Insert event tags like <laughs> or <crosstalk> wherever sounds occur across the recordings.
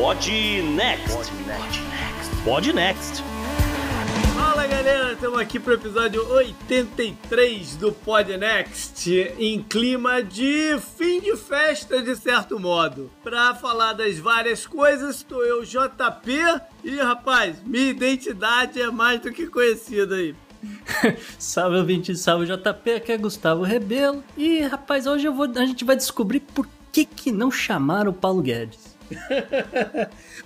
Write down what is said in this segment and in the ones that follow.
Pod Next. Pod Next. Fala galera, estamos aqui para o episódio 83 do Pod Next, em clima de fim de festa, de certo modo. Para falar das várias coisas, estou eu, JP, e rapaz, minha identidade é mais do que conhecida aí. <laughs> salve ouvinte, salve JP, aqui é Gustavo Rebelo. E rapaz, hoje eu vou, a gente vai descobrir por que, que não chamaram o Paulo Guedes.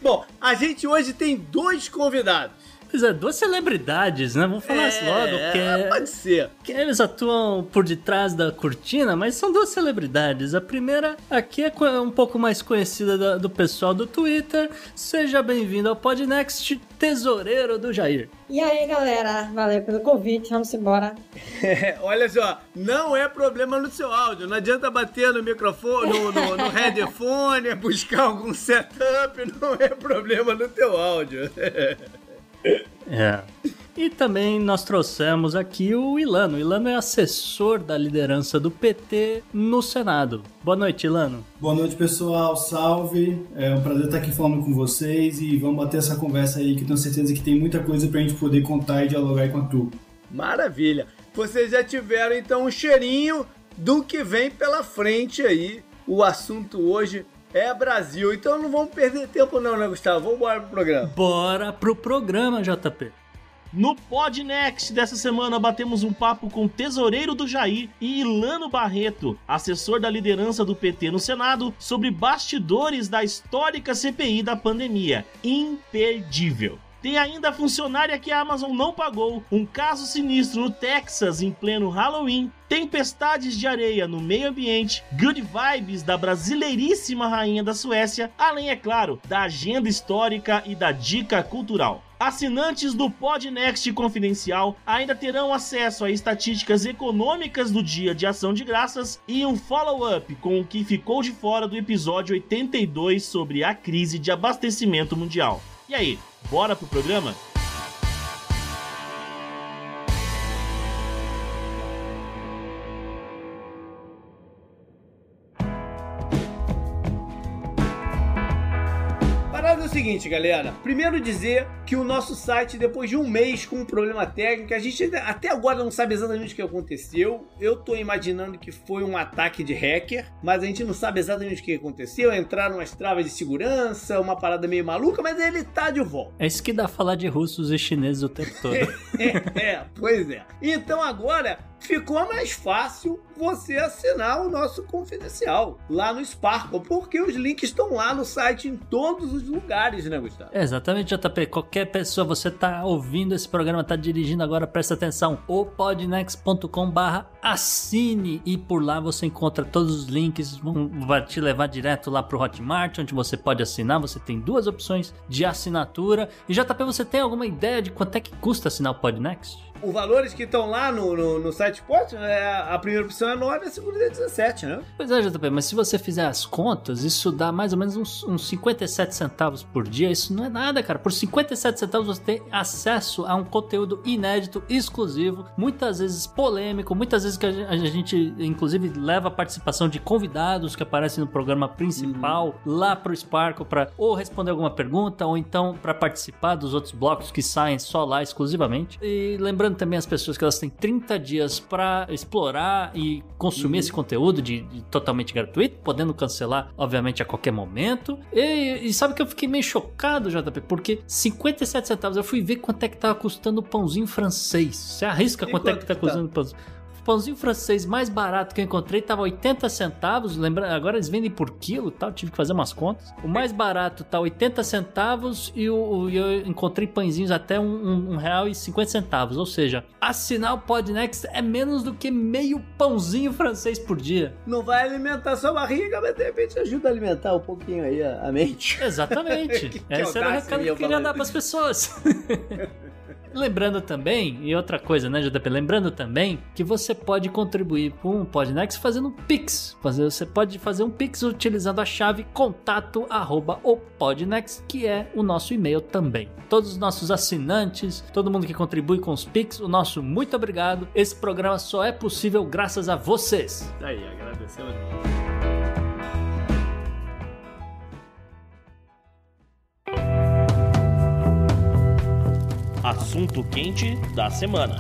Bom, a gente hoje tem dois convidados. Pois é, duas celebridades, né? Vamos falar é, logo. Que é, pode ser. Que eles atuam por detrás da cortina, mas são duas celebridades. A primeira aqui é um pouco mais conhecida do, do pessoal do Twitter. Seja bem-vindo ao Podnext, tesoureiro do Jair. E aí, galera, valeu pelo convite, vamos embora. É, <laughs> olha só, não é problema no seu áudio, não adianta bater no microfone, no, no, no <laughs> headphone, buscar algum setup, não é problema no teu áudio. <laughs> <laughs> É. E também nós trouxemos aqui o Ilano. O Ilano é assessor da liderança do PT no Senado. Boa noite, Ilano. Boa noite, pessoal. Salve. É um prazer estar aqui falando com vocês e vamos bater essa conversa aí que tenho certeza que tem muita coisa pra gente poder contar e dialogar com a tu. Maravilha. Vocês já tiveram então um cheirinho do que vem pela frente aí. O assunto hoje é Brasil. Então não vamos perder tempo não, né, Gustavo? Vamos embora pro programa. Bora pro programa, JP. No Podnext dessa semana batemos um papo com o tesoureiro do Jair e Ilano Barreto, assessor da liderança do PT no Senado, sobre bastidores da histórica CPI da pandemia. Imperdível. Tem ainda a funcionária que a Amazon não pagou, um caso sinistro no Texas em pleno Halloween, tempestades de areia no meio ambiente, good vibes da brasileiríssima rainha da Suécia, além, é claro, da agenda histórica e da dica cultural. Assinantes do Podnext Confidencial ainda terão acesso a estatísticas econômicas do dia de ação de graças e um follow-up com o que ficou de fora do episódio 82 sobre a crise de abastecimento mundial. E aí, bora pro programa? Seguinte, galera. Primeiro dizer que o nosso site, depois de um mês com um problema técnico, a gente até agora não sabe exatamente o que aconteceu. Eu tô imaginando que foi um ataque de hacker, mas a gente não sabe exatamente o que aconteceu. Entraram umas travas de segurança, uma parada meio maluca, mas ele tá de volta. É isso que dá falar de russos e chineses o tempo todo. <laughs> é, é, pois é. Então agora ficou mais fácil você assinar o nosso confidencial lá no Sparkle, porque os links estão lá no site em todos os lugares, né, Gustavo? Exatamente, JP. Qualquer pessoa, você tá ouvindo esse programa, tá dirigindo agora, presta atenção. O podnext.com barra assine e por lá você encontra todos os links, vai te levar direto lá pro Hotmart, onde você pode assinar. Você tem duas opções de assinatura. E JP, você tem alguma ideia de quanto é que custa assinar o Podnext? Os valores que estão lá no, no, no site é, a primeira opção é 9 e a segunda é 17, né? Pois é, JP, mas se você fizer as contas, isso dá mais ou menos uns, uns 57 centavos por dia. Isso não é nada, cara. Por 57 centavos você tem acesso a um conteúdo inédito, exclusivo, muitas vezes polêmico, muitas vezes que a gente, inclusive, leva a participação de convidados que aparecem no programa principal uhum. lá pro Sparkle para ou responder alguma pergunta ou então para participar dos outros blocos que saem só lá exclusivamente. E lembrando também as pessoas que elas têm 30 dias para explorar e consumir uhum. esse conteúdo de, de, totalmente gratuito, podendo cancelar, obviamente, a qualquer momento. E, e, sabe que eu fiquei meio chocado, JP, porque 57 centavos, eu fui ver quanto é que tava custando o pãozinho francês. Você arrisca quanto, quanto é que tá custando o pãozinho? Pãozinho francês mais barato que eu encontrei tava 80 centavos. Lembra, agora eles vendem por quilo tal, tive que fazer umas contas. O mais barato tá 80 centavos e o, o eu encontrei pãezinhos até um, um, um, real e 50 centavos. Ou seja, assinar o Podnext é menos do que meio pãozinho francês por dia. Não vai alimentar sua barriga, mas de repente ajuda a alimentar um pouquinho aí a, a mente. Exatamente. que, <laughs> que Esse era o recado que eu queria dar para as pessoas. <laughs> Lembrando também, e outra coisa, né, JP? Lembrando também que você pode contribuir com o Podnext fazendo um Pix. Você pode fazer um Pix utilizando a chave contato arroba o Podnext, que é o nosso e-mail também. Todos os nossos assinantes, todo mundo que contribui com os Pix, o nosso muito obrigado. Esse programa só é possível graças a vocês. Aí, agradecemos. Assunto quente da semana.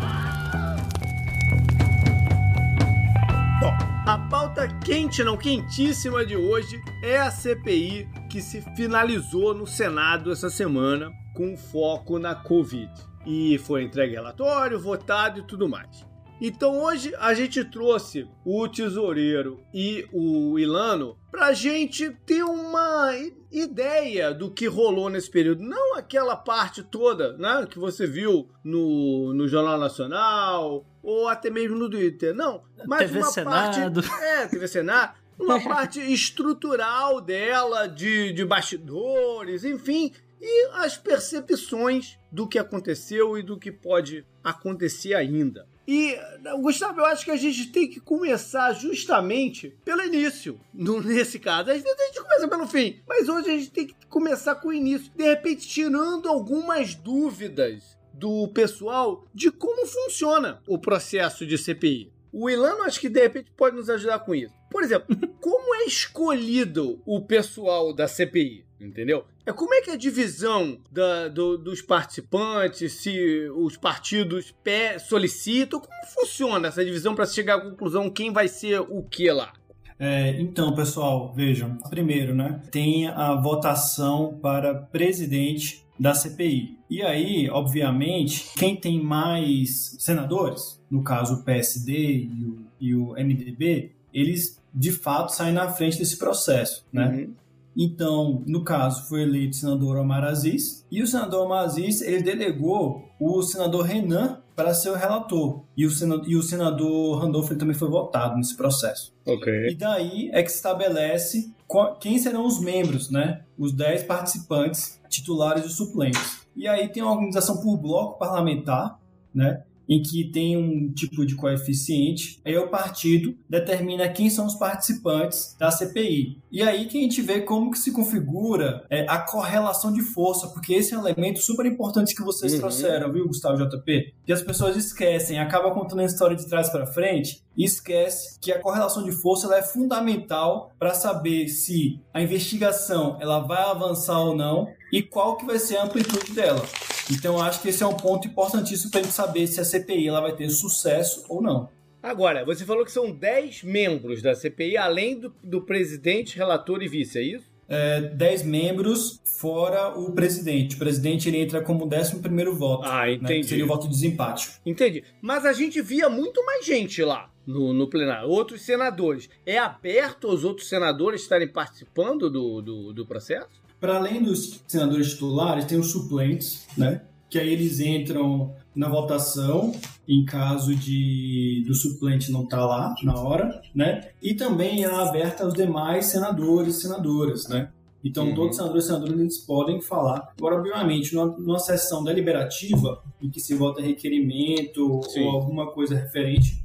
Bom, a pauta quente, não quentíssima de hoje é a CPI que se finalizou no Senado essa semana com foco na Covid. E foi entregue relatório, votado e tudo mais. Então hoje a gente trouxe o tesoureiro e o Ilano para a gente ter uma ideia do que rolou nesse período. Não aquela parte toda né, que você viu no, no Jornal Nacional ou até mesmo no Twitter. Não, mas TV uma Senado. parte. É, TV Senado. Uma <laughs> parte estrutural dela, de, de bastidores, enfim, e as percepções do que aconteceu e do que pode acontecer ainda. E, Gustavo, eu acho que a gente tem que começar justamente pelo início, <laughs> nesse caso. Às vezes a gente começa pelo fim, mas hoje a gente tem que começar com o início. De repente, tirando algumas dúvidas do pessoal de como funciona o processo de CPI. O Ilano acho que de repente pode nos ajudar com isso. Por exemplo, <laughs> como é escolhido o pessoal da CPI? Entendeu? É como é que é a divisão da, do, dos participantes, se os partidos pé, solicitam, como funciona essa divisão para chegar à conclusão quem vai ser o que lá? É, então, pessoal, vejam. Primeiro, né, tem a votação para presidente da CPI. E aí, obviamente, quem tem mais senadores, no caso o PSD e o, e o MDB, eles de fato saem na frente desse processo, né? Uhum. Então, no caso, foi eleito o senador Omar Aziz, e o senador Omar Aziz, ele delegou o senador Renan para ser o relator, e o senador, e o senador Randolph também foi votado nesse processo. Ok. E daí é que se estabelece quem serão os membros, né? Os 10 participantes titulares e suplentes. E aí tem uma organização por bloco parlamentar, né? Em que tem um tipo de coeficiente, aí o partido determina quem são os participantes da CPI. E aí que a gente vê como que se configura é, a correlação de força, porque esse é um elemento super importante que vocês uhum. trouxeram, viu, Gustavo JP? Que as pessoas esquecem, acaba contando a história de trás para frente e esquece que a correlação de força é fundamental para saber se a investigação ela vai avançar ou não e qual que vai ser a amplitude dela. Então, acho que esse é um ponto importantíssimo para a gente saber se a CPI ela vai ter sucesso ou não. Agora, você falou que são 10 membros da CPI, além do, do presidente, relator e vice, é isso? É, 10 membros, fora o presidente. O presidente ele entra como 11 voto. Ah, entendi. Né, seria o voto de desempate. Entendi. Mas a gente via muito mais gente lá no, no plenário, outros senadores. É aberto aos outros senadores estarem participando do, do, do processo? Para além dos senadores titulares, tem os suplentes, né? Que aí eles entram na votação em caso de do suplente não estar tá lá na hora, né? E também é aberta aos demais senadores e senadoras, né? Então, uhum. todos os senadores e senadoras eles podem falar. Agora, obviamente, numa, numa sessão deliberativa, em que se vota requerimento Sim. ou alguma coisa referente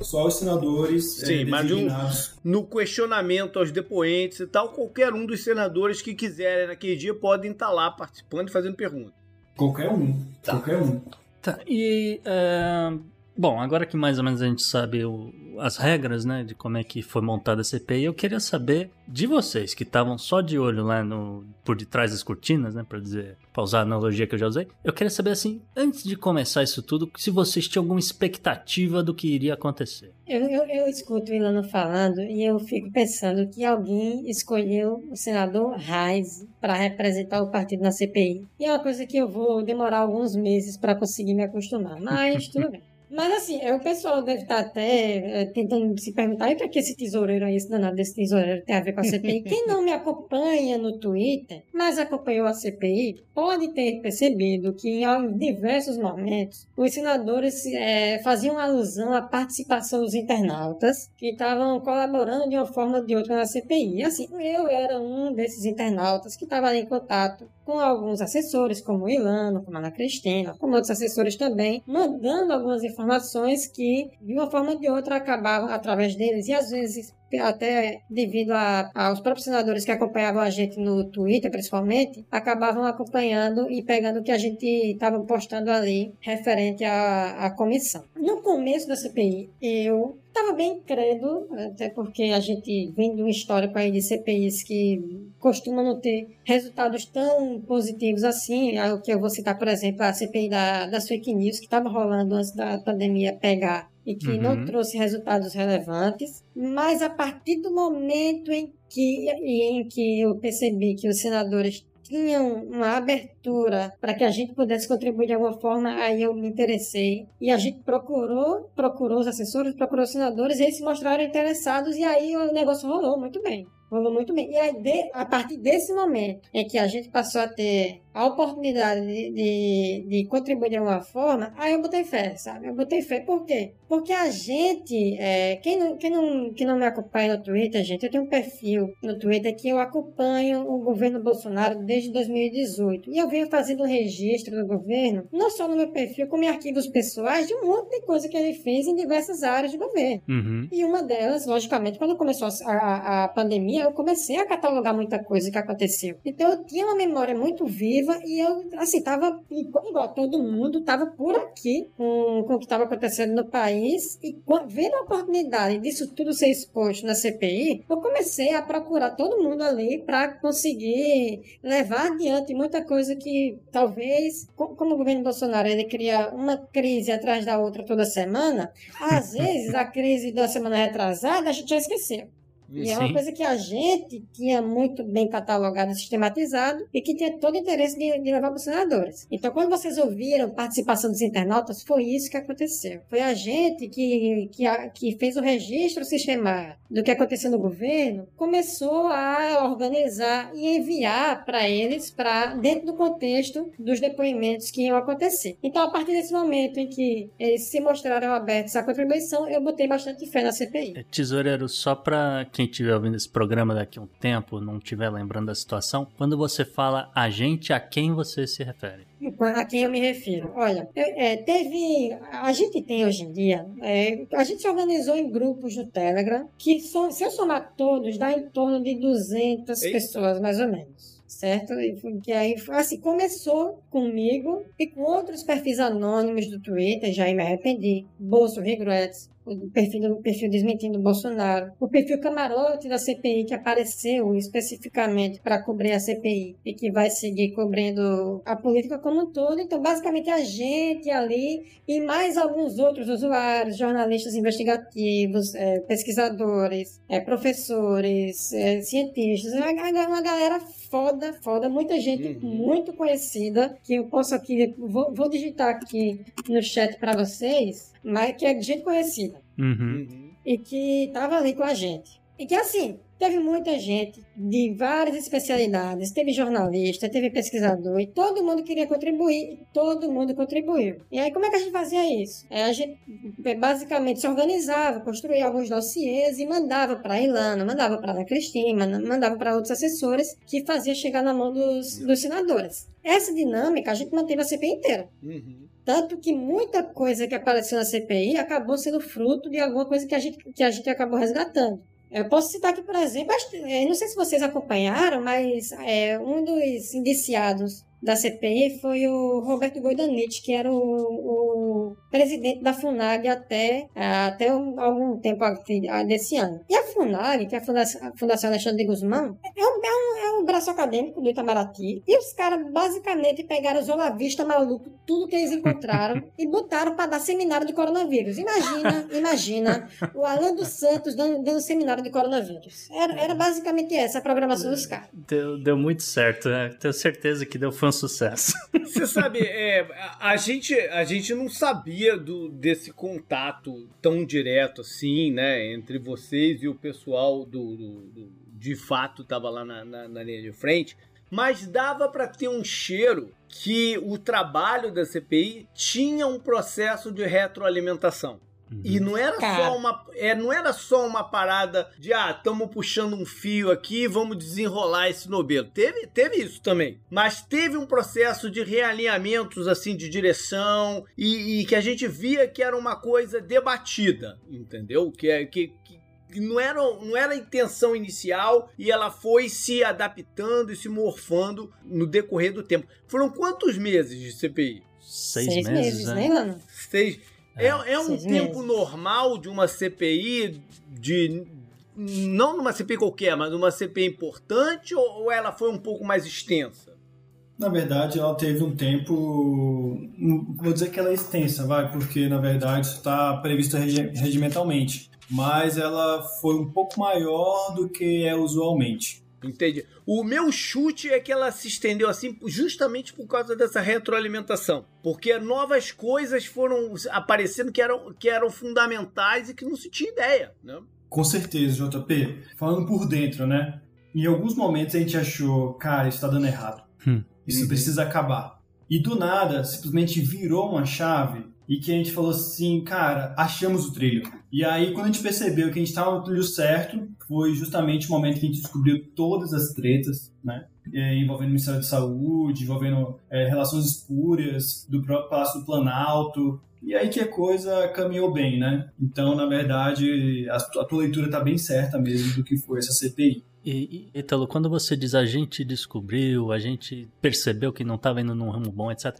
só os senadores é, Sim, é, mas um, no questionamento aos depoentes e tal, qualquer um dos senadores que quiserem naquele dia podem estar lá participando e fazendo perguntas. Qualquer um. Tá. Qualquer um. Tá, e. Uh, bom, agora que mais ou menos a gente sabe o, as regras, né, de como é que foi montada a CPI, eu queria saber de vocês que estavam só de olho lá no por detrás das cortinas, né, para dizer, para usar a analogia que eu já usei. Eu queria saber assim, antes de começar isso tudo, se vocês tinham alguma expectativa do que iria acontecer. Eu, eu, eu escuto o Ilano falando e eu fico pensando que alguém escolheu o senador Reis para representar o partido na CPI. E é uma coisa que eu vou demorar alguns meses para conseguir me acostumar, mas <laughs> tudo bem. Mas assim, é, o pessoal deve estar até é, tentando se perguntar, e para que esse tesoureiro aí, esse danado desse tesoureiro tem a ver com a CPI? <laughs> Quem não me acompanha no Twitter, mas acompanhou a CPI, pode ter percebido que em diversos momentos os senadores é, faziam alusão à participação dos internautas que estavam colaborando de uma forma ou de outra na CPI. E assim, eu era um desses internautas que estava em contato com alguns assessores, como Ilano, como Ana Cristina, como outros assessores também, mandando algumas informações que, de uma forma ou de outra, acabavam através deles. E às vezes até devido a, aos próprios senadores que acompanhavam a gente no Twitter, principalmente, acabavam acompanhando e pegando o que a gente estava postando ali referente à, à comissão. No começo da CPI, eu estava bem incrédulo, até porque a gente vem de um histórico aí de CPIs que costumam não ter resultados tão positivos assim. É o que eu vou citar, por exemplo, a CPI da, das fake news que estava rolando antes da pandemia pegar e que uhum. não trouxe resultados relevantes. Mas a partir do momento em que, em que eu percebi que os senadores tinham uma abertura para que a gente pudesse contribuir de alguma forma, aí eu me interessei. E a gente procurou, procurou os assessores, procurou os senadores, e eles se mostraram interessados, e aí o negócio rolou muito bem. Rolou muito bem. E aí, de, a partir desse momento em que a gente passou a ter a oportunidade de, de, de, contribuir de alguma forma, aí eu botei fé, sabe? Eu botei fé. Por quê? Porque a gente, é, quem, não, quem, não, quem não me acompanha no Twitter, gente, eu tenho um perfil no Twitter que eu acompanho o governo Bolsonaro desde 2018. E eu venho fazendo registro do governo, não só no meu perfil, como em arquivos pessoais, de um monte de coisa que ele fez em diversas áreas de governo. Uhum. E uma delas, logicamente, quando começou a, a, a pandemia, eu comecei a catalogar muita coisa que aconteceu. Então eu tinha uma memória muito viva e eu, assim, tava igual todo mundo, tava por aqui com, com o que estava acontecendo no país e vendo a oportunidade disso tudo ser exposto na CPI, eu comecei a procurar todo mundo ali para conseguir levar adiante muita coisa que talvez, como o governo Bolsonaro ele cria uma crise atrás da outra toda semana, às <laughs> vezes a crise da semana retrasada a gente já esqueceu. E é uma coisa que a gente tinha muito bem catalogado e sistematizado e que tinha todo o interesse de, de levar para os senadores. Então, quando vocês ouviram participação dos internautas, foi isso que aconteceu. Foi a gente que, que, que fez o registro sistemático do que aconteceu no governo, começou a organizar e enviar para eles, para dentro do contexto dos depoimentos que iam acontecer. Então, a partir desse momento em que eles se mostraram abertos à contribuição, eu botei bastante fé na CPI. É, tesoureiro, só para quem estiver ouvindo esse programa daqui a um tempo, não estiver lembrando da situação, quando você fala a gente, a quem você se refere? A quem eu me refiro? Olha, é, teve. A gente tem hoje em dia. É, a gente se organizou em grupos no Telegram, que são, se eu somar todos, dá em torno de 200 Ei. pessoas, mais ou menos certo? Que aí, assim, começou comigo e com outros perfis anônimos do Twitter, já me arrependi. Bolso Regrets, o perfil, o perfil desmentindo Bolsonaro, o perfil camarote da CPI que apareceu especificamente para cobrir a CPI e que vai seguir cobrindo a política como um todo. Então, basicamente, a gente ali e mais alguns outros usuários, jornalistas investigativos, é, pesquisadores, é, professores, é, cientistas, uma galera foda, foda, muita gente uhum. muito conhecida que eu posso aqui, vou, vou digitar aqui no chat para vocês, mas que é gente conhecida. Uhum. E que estava ali com a gente. E que assim, teve muita gente de várias especialidades, teve jornalista, teve pesquisador, e todo mundo queria contribuir, e todo mundo contribuiu. E aí, como é que a gente fazia isso? É, a gente é, basicamente se organizava, construía alguns dossiês e mandava para Ilana, mandava para Ana Cristina, mandava para outros assessores que fazia chegar na mão dos, dos senadores. Essa dinâmica a gente manteve a CPI inteira. Uhum. Tanto que muita coisa que apareceu na CPI acabou sendo fruto de alguma coisa que a gente, que a gente acabou resgatando. Eu posso citar aqui, por exemplo, não sei se vocês acompanharam, mas é, um dos indiciados da CPI foi o Roberto Goidanite, que era o, o, presidente da FUNAG até, até algum tempo desse ano. E a FUNAG, que é a Fundação, Alexandre de Guzmão, é um, é, um, é um braço acadêmico do Itamaraty. E os caras basicamente pegaram os olavistas malucos, tudo que eles encontraram, <laughs> e botaram para dar seminário de coronavírus. Imagina, imagina o Alan dos Santos dando, dando seminário de coronavírus. Era, era basicamente essa a programação dos caras. Deu, deu muito certo, né? Tenho certeza que deu foi um sucesso. <laughs> Você sabe, é, a, gente, a gente não sabia do, desse contato tão direto assim, né, entre vocês e o pessoal do, do, do de fato estava lá na, na, na linha de frente, mas dava para ter um cheiro que o trabalho da CPI tinha um processo de retroalimentação. Uhum. E não era Cara. só uma, é, não era só uma parada de ah, estamos puxando um fio aqui, vamos desenrolar esse nobelo. Teve, teve isso também, mas teve um processo de realinhamentos assim de direção e, e que a gente via que era uma coisa debatida, entendeu? Que é que, que não era, não era a intenção inicial e ela foi se adaptando e se morfando no decorrer do tempo. Foram quantos meses de CPI? Seis, Seis meses, meses, né, Lano? Seis. É, é, é um tempo meses. normal de uma CPI de não numa CPI qualquer, mas numa CPI importante ou ela foi um pouco mais extensa? Na verdade, ela teve um tempo, vou dizer que ela é extensa, vai, porque na verdade está previsto regimentalmente, mas ela foi um pouco maior do que é usualmente. Entendi. O meu chute é que ela se estendeu assim justamente por causa dessa retroalimentação. Porque novas coisas foram aparecendo que eram, que eram fundamentais e que não se tinha ideia, né? Com certeza, JP. Falando por dentro, né? Em alguns momentos a gente achou, cara, isso tá dando errado. Hum. Isso uhum. precisa acabar. E do nada, simplesmente virou uma chave e que a gente falou assim, cara, achamos o trilho. E aí, quando a gente percebeu que a gente estava no trilho certo, foi justamente o momento que a gente descobriu todas as tretas, né? É, envolvendo o Ministério da Saúde, envolvendo é, relações espúrias do próprio Palácio do Planalto. E aí que a coisa caminhou bem, né? Então, na verdade, a, a tua leitura está bem certa mesmo do que foi essa CPI. E, Italo, quando você diz a gente descobriu, a gente percebeu que não estava indo num ramo bom, etc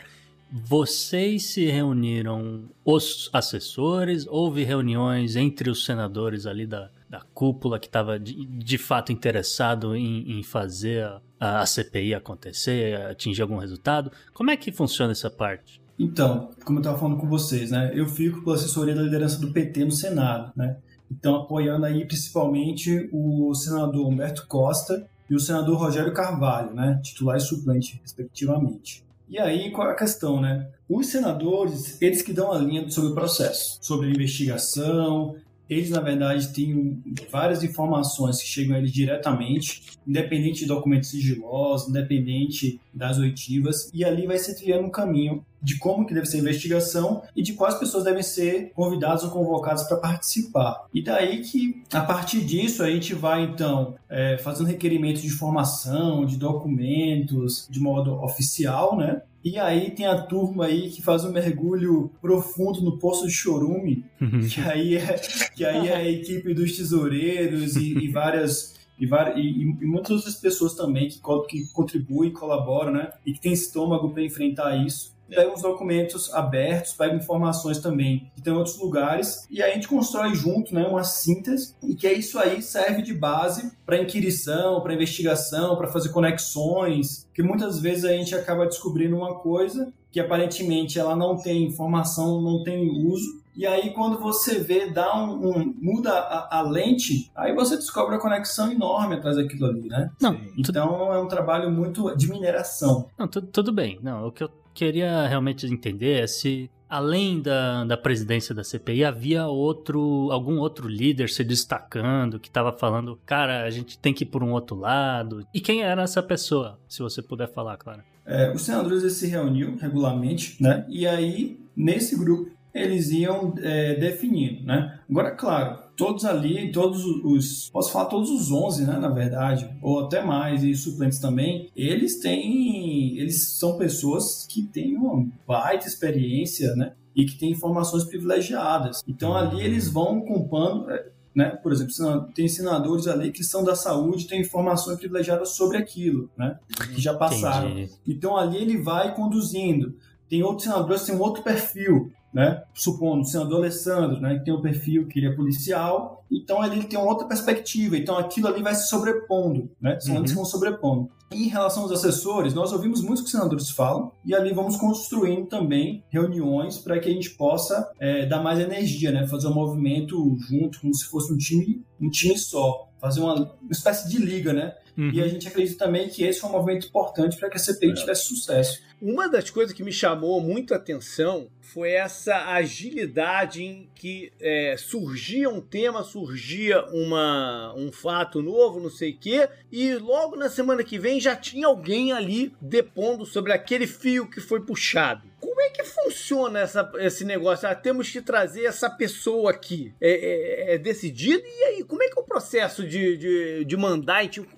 vocês se reuniram, os assessores, houve reuniões entre os senadores ali da, da cúpula que estava de, de, fato interessado em, em fazer a, a, CPI acontecer, atingir algum resultado? Como é que funciona essa parte? Então, como eu estava falando com vocês, né, eu fico pela assessoria da liderança do PT no Senado, né, então apoiando aí principalmente o senador Humberto Costa e o senador Rogério Carvalho, né, titular e suplente, respectivamente. E aí, qual é a questão, né? Os senadores, eles que dão a linha sobre o processo, sobre a investigação, eles, na verdade, têm várias informações que chegam a eles diretamente, independente de documentos sigilosos, independente das oitivas, e ali vai se trilhando um caminho de como que deve ser a investigação e de quais pessoas devem ser convidadas ou convocadas para participar. E daí que, a partir disso, a gente vai, então, é, fazendo requerimentos de informação, de documentos, de modo oficial, né? E aí tem a turma aí que faz um mergulho profundo no poço de chorume, uhum. que aí é, que aí é a equipe dos tesoureiros e, e várias e, e, e, muitas outras pessoas também que, que contribuem, colaboram, né? E que tem estômago para enfrentar isso pega os documentos abertos, pega informações também que tem em outros lugares, e aí a gente constrói junto né, uma síntese, e que é isso aí serve de base para inquirição, para investigação, para fazer conexões, que muitas vezes a gente acaba descobrindo uma coisa que aparentemente ela não tem informação, não tem uso, e aí, quando você vê, dá um, um muda a, a, lente, aí você descobre a conexão enorme atrás daquilo ali, né? Não, então é um trabalho muito de mineração. Não, tudo bem. Não, o que eu queria realmente entender é se além da, da presidência da CPI, havia outro, algum outro líder se destacando que estava falando, cara, a gente tem que ir por um outro lado. E quem era essa pessoa, se você puder falar, claro. É, os senadores se reuniam regularmente, né? E aí, nesse grupo, eles iam é, definindo, né? Agora, claro, todos ali, todos os, posso falar todos os 11, né, na verdade, ou até mais, e suplentes também, eles têm, eles são pessoas que têm uma baita experiência, né, e que têm informações privilegiadas. Então ali eles vão compondo, é, né, por exemplo, tem senadores ali que são da saúde, têm informações privilegiadas sobre aquilo, né, que já passaram. Entendi. Então ali ele vai conduzindo. Tem outros senadores que têm um outro perfil, né? Supondo o senador Alessandro, né, que tem um perfil que ele é policial, então ele tem uma outra perspectiva, então aquilo ali vai se sobrepondo, né? Os senadores uhum. vão sobrepondo. Em relação aos assessores, nós ouvimos muito o que os senadores falam e ali vamos construindo também reuniões para que a gente possa é, dar mais energia, né? Fazer um movimento junto, como se fosse um time, um time só. Fazer uma, uma espécie de liga, né? Uhum. E a gente acredita também que esse foi um movimento importante para que a CPI tivesse sucesso. Uma das coisas que me chamou muito a atenção foi essa agilidade em que é, surgia um tema, surgia uma, um fato novo, não sei o quê, e logo na semana que vem já tinha alguém ali depondo sobre aquele fio que foi puxado. Como é que funciona essa, esse negócio? Ah, temos que trazer essa pessoa aqui. É, é, é decidido? E aí, como é que é o processo de, de, de mandar? Tipo,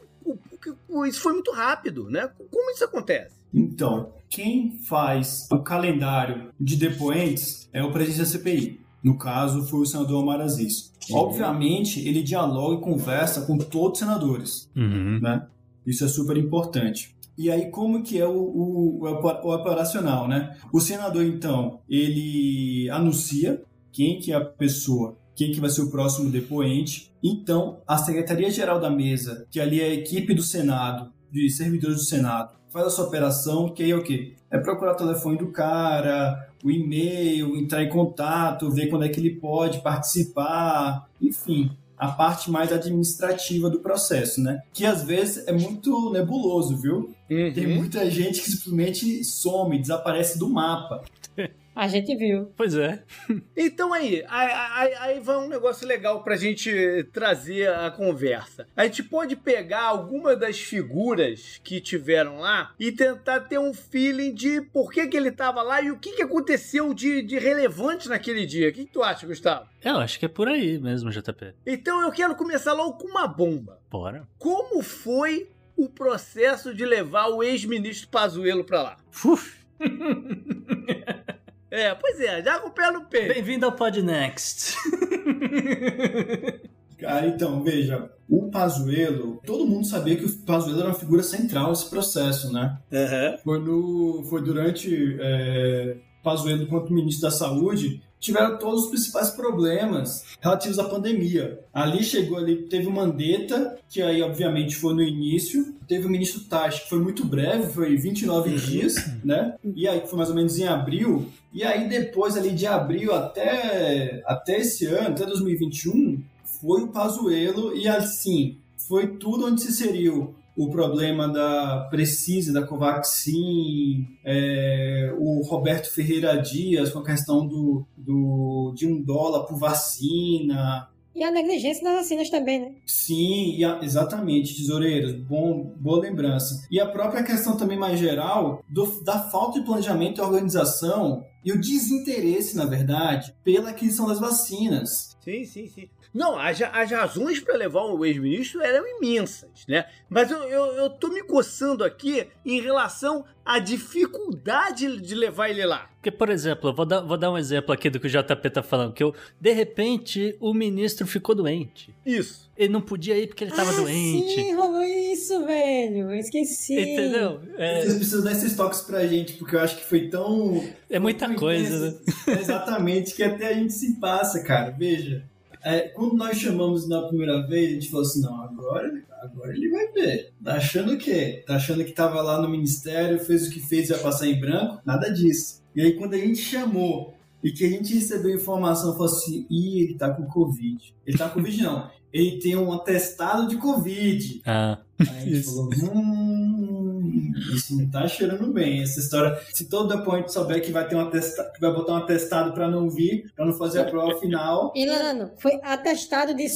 isso foi muito rápido, né? Como isso acontece? Então, quem faz o calendário de depoentes é o presidente da CPI. No caso, foi o senador Omar Aziz. Obviamente, ele dialoga e conversa com todos os senadores, Uhum. né? Isso é super importante. E aí, como que é o, o, o operacional, né? O senador, então, ele anuncia quem que é a pessoa, quem que vai ser o próximo depoente. Então, a Secretaria-Geral da Mesa, que ali é a equipe do Senado, de servidores do Senado, faz essa operação, que aí é o quê? É procurar o telefone do cara, o e-mail, entrar em contato, ver quando é que ele pode participar, enfim, a parte mais administrativa do processo, né? Que às vezes é muito nebuloso, viu? Tem Uhum. muita gente que simplesmente some, desaparece do mapa. <laughs> A gente viu. Pois é. Então aí, aí, aí- aí vai um negócio legal pra gente trazer a conversa. A gente pode pegar alguma das figuras que tiveram lá e tentar ter um feeling de por que, que ele tava lá e o que, que aconteceu de, de relevante naquele dia. O que, que tu acha, Gustavo? Eu acho que é por aí mesmo, JP. Então eu quero começar logo com uma bomba. Bora. Como foi o processo de levar o ex-ministro Pazuello pra lá? Uf. <laughs> É, pois é, já com o pé no peito. Bem-vindo ao Pod Next. <laughs> Cara, então, veja, o Pazuello, todo mundo sabia que o Pazuello era uma figura central nesse processo, né? Aham. Foi, no, foi durante é, Pazuello, enquanto ministro da Saúde, tiveram todos os principais problemas relativos à pandemia. Ali chegou ali, teve o Mandetta, que aí obviamente foi no início, teve o ministro Tachi, que foi muito breve, foi 29 dias, né? E aí foi mais ou menos em abril, e aí depois ali de abril até, até esse ano, até 2021, foi o Pazuello, e assim, foi tudo onde se inseriu o problema da Precisa, da Covaxin, é, o Roberto Ferreira Dias com a questão do, do, de um dólar por vacina. E a negligência das vacinas também, né? Sim, a- exatamente, tesoureiros, bom, boa lembrança. E a própria questão também mais geral do- da falta de planejamento e organização e o desinteresse, na verdade, pela aquisição das vacinas. Sim, sim, sim. Não, as, as razões para levar o ex-ministro eram imensas, né? Mas eu, eu, eu tô me coçando aqui em relação à dificuldade de levar ele lá. Porque, por exemplo, eu vou dar, vou dar um exemplo aqui do que o JP tá falando, que eu, de repente, o ministro ficou doente. Isso. Ele não podia ir porque ele tava ah, doente. Sim, rolou isso, velho. Eu esqueci. Entendeu? É, Vocês precisam dar esses toques pra gente, porque eu acho que foi tão. é muita tão coisa, né? intenso. Exatamente, que até a gente se passa, cara. Veja. é, quando nós chamamos na primeira vez, a gente falou assim: não, agora, agora ele vai ver. Tá achando o quê? Tá achando que tava lá no ministério, fez o que fez e vai passar em branco? Nada disso. E aí, quando a gente chamou e que a gente recebeu informação, falou assim: ih, ele tá com Covid. Ele tá com Covid, não. Ele tem um atestado de Covid. Ah, Aí a gente Isso. falou, hum, isso não tá cheirando bem. Essa história, se todo depoente souber que vai ter um atestado, que vai botar um atestado pra não vir, pra não fazer a prova final. Ilano, foi atestado de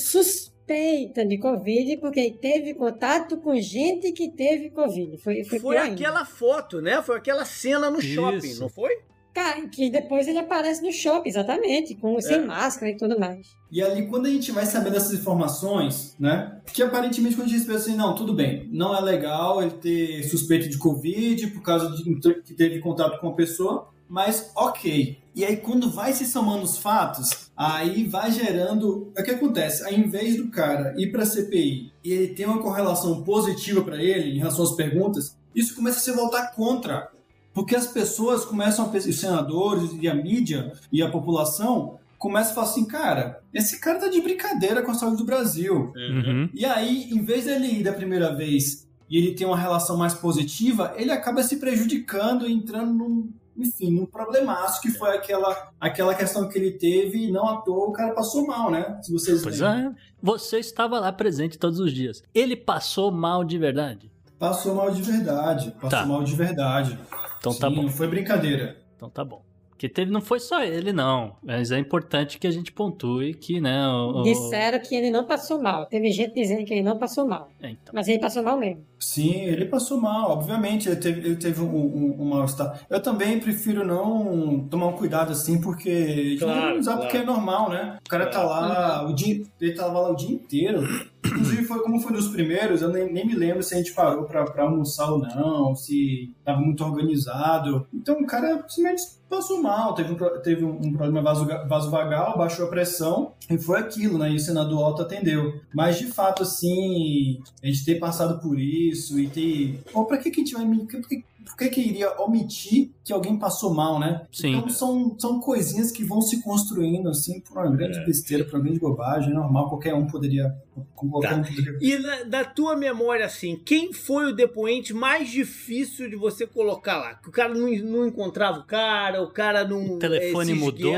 suspeita de Covid, porque ele teve contato com gente que teve Covid. Foi, foi, Foi aquela foto, né? Foi aquela cena no Isso. shopping, não foi? Cara, que depois ele aparece no shopping, exatamente, com, sem É. máscara e tudo mais. E ali, quando a gente vai saber dessas informações, né? Que aparentemente, quando a gente pensa assim, não, tudo bem, não é legal ele ter suspeito de Covid por causa de que teve contato com a pessoa, mas ok. E aí, quando vai se somando os fatos, aí vai gerando. O que acontece? Ao invés do cara ir para a CPI e ele ter uma correlação positiva para ele em relação às perguntas, isso começa a se voltar contra. Porque as pessoas começam a pensar, os senadores e a mídia e a população começam a falar assim, cara, esse cara tá de brincadeira com a saúde do Brasil. uhum. E aí, em vez dele ir da primeira vez e ele ter uma relação mais positiva, ele acaba se prejudicando e entrando num, enfim, um problemaço que foi aquela, aquela questão que ele teve e não à toa o cara passou mal, né? Se vocês Pois lembram. é, você estava lá presente todos os dias. Ele passou mal de verdade? Passou mal de verdade. Passou Tá. mal de verdade. Então Sim, tá bom. Não foi brincadeira. Então tá bom. Porque teve, não foi só ele, não. Mas é importante que a gente pontue que, né? O, o- Disseram que ele não passou mal. Teve gente dizendo que ele não passou mal. É, então. Mas ele passou mal mesmo. Sim, ele passou mal, obviamente, ele teve, ele teve um, um, um mal-estar. Eu também prefiro não tomar um cuidado assim, porque Claro, usar claro. porque é normal, né? O cara tá lá, o dia, ele tava lá o dia inteiro. Inclusive, foi como foi nos primeiros, eu nem, nem me lembro se a gente parou pra, pra almoçar ou não, se tava muito organizado. Então o cara simplesmente passou mal, teve um, teve um, problema vaso, vasovagal, baixou a pressão e foi aquilo, né? E o senador Otto atendeu. Mas de fato, assim, a gente ter passado por isso e ter. Pô, pra que, que a gente vai. me- que, por que, que iria omitir que alguém passou mal, né? Sim. Então são, são coisinhas que vão se construindo, assim, por uma grande besteira, por uma grande bobagem. É normal, qualquer um poderia. Qualquer Tá. um poderia. E na- da tua memória, assim, quem foi o depoente mais difícil de você colocar lá? Que o cara não, não encontrava o cara, o cara não. O telefone se mudou.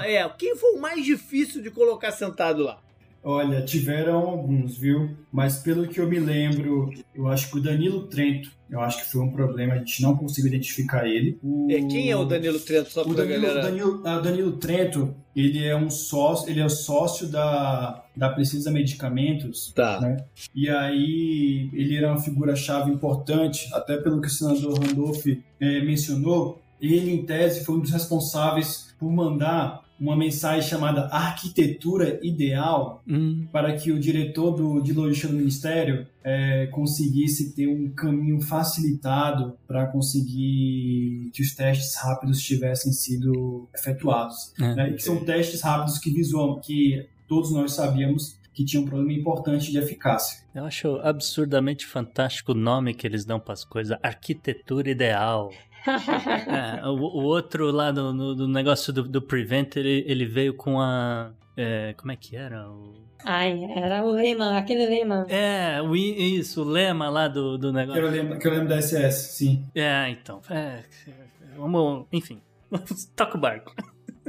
É, quem foi o mais difícil de colocar sentado lá? Olha, tiveram alguns, viu? Mas pelo que eu me lembro, eu acho que o Danilo Trento, eu acho que foi um problema, a gente não conseguiu identificar ele. O... É, quem é o Danilo Trento, só O Danilo, galera? Danilo, ah, Danilo Trento, ele é um sócio, ele é sócio da, da Precisa Medicamentos, Tá. né? E aí ele era uma figura-chave importante, até pelo que o senador Randolph eh, mencionou, ele em tese foi um dos responsáveis por mandar uma mensagem chamada Arquitetura Ideal Hum, para que o diretor do, de logística do Ministério eh, conseguisse ter um caminho facilitado para conseguir que os testes rápidos tivessem sido efetuados. É. né? E que são testes rápidos que visual, que todos nós sabíamos que tinha um problema importante de eficácia. eu acho absurdamente fantástico o nome que eles dão para as coisas. Arquitetura ideal. <laughs> É, o, o outro lá do, no- do negócio do, do Prevent, ele, ele veio com a. é, como é que era? O- Ai, era o lema, aquele lema. é, o, i- isso, o lema lá do, do Que negócio. eu lembro, que eu lembro da SS, sim. É, então. É, vamos. Enfim. <laughs> Toca o barco.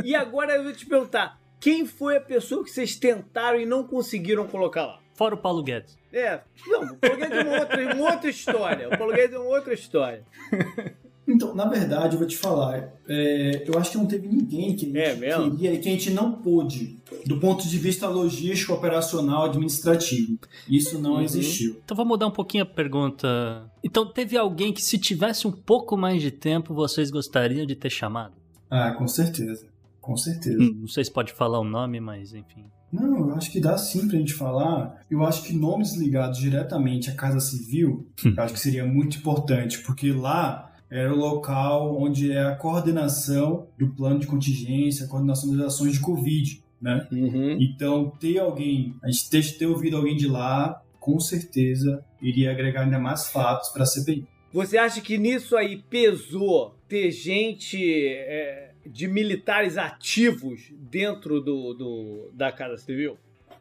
E agora eu vou te perguntar: quem foi a pessoa que vocês tentaram e não conseguiram colocar lá? Fora o Paulo Guedes. É, não, o Paulo Guedes é uma outra, uma outra história. O Paulo Guedes é uma outra história. <laughs> Então, na verdade, eu vou te falar, é, eu acho que não teve ninguém que a É queria e que a gente não pôde, do ponto de vista logístico, operacional, administrativo. Isso não Uhum. existiu. Então vamos mudar um pouquinho a pergunta. Então teve alguém que, se tivesse um pouco mais de tempo, vocês gostariam de ter chamado? Ah, com certeza. Com certeza. Hum, Não sei se pode falar o nome, mas enfim. Não, eu acho que dá sim pra gente falar. Eu acho que nomes ligados diretamente à Casa Civil, eu acho que seria muito importante, porque lá era o local onde é a coordenação do plano de contingência, a coordenação das ações de Covid, né? Uhum. Então, ter alguém, a gente ter, ter ouvido alguém de lá, com certeza iria agregar ainda mais fatos para a CPI. Você acha que nisso aí pesou ter gente é, de militares ativos dentro do, do- da Casa Civil?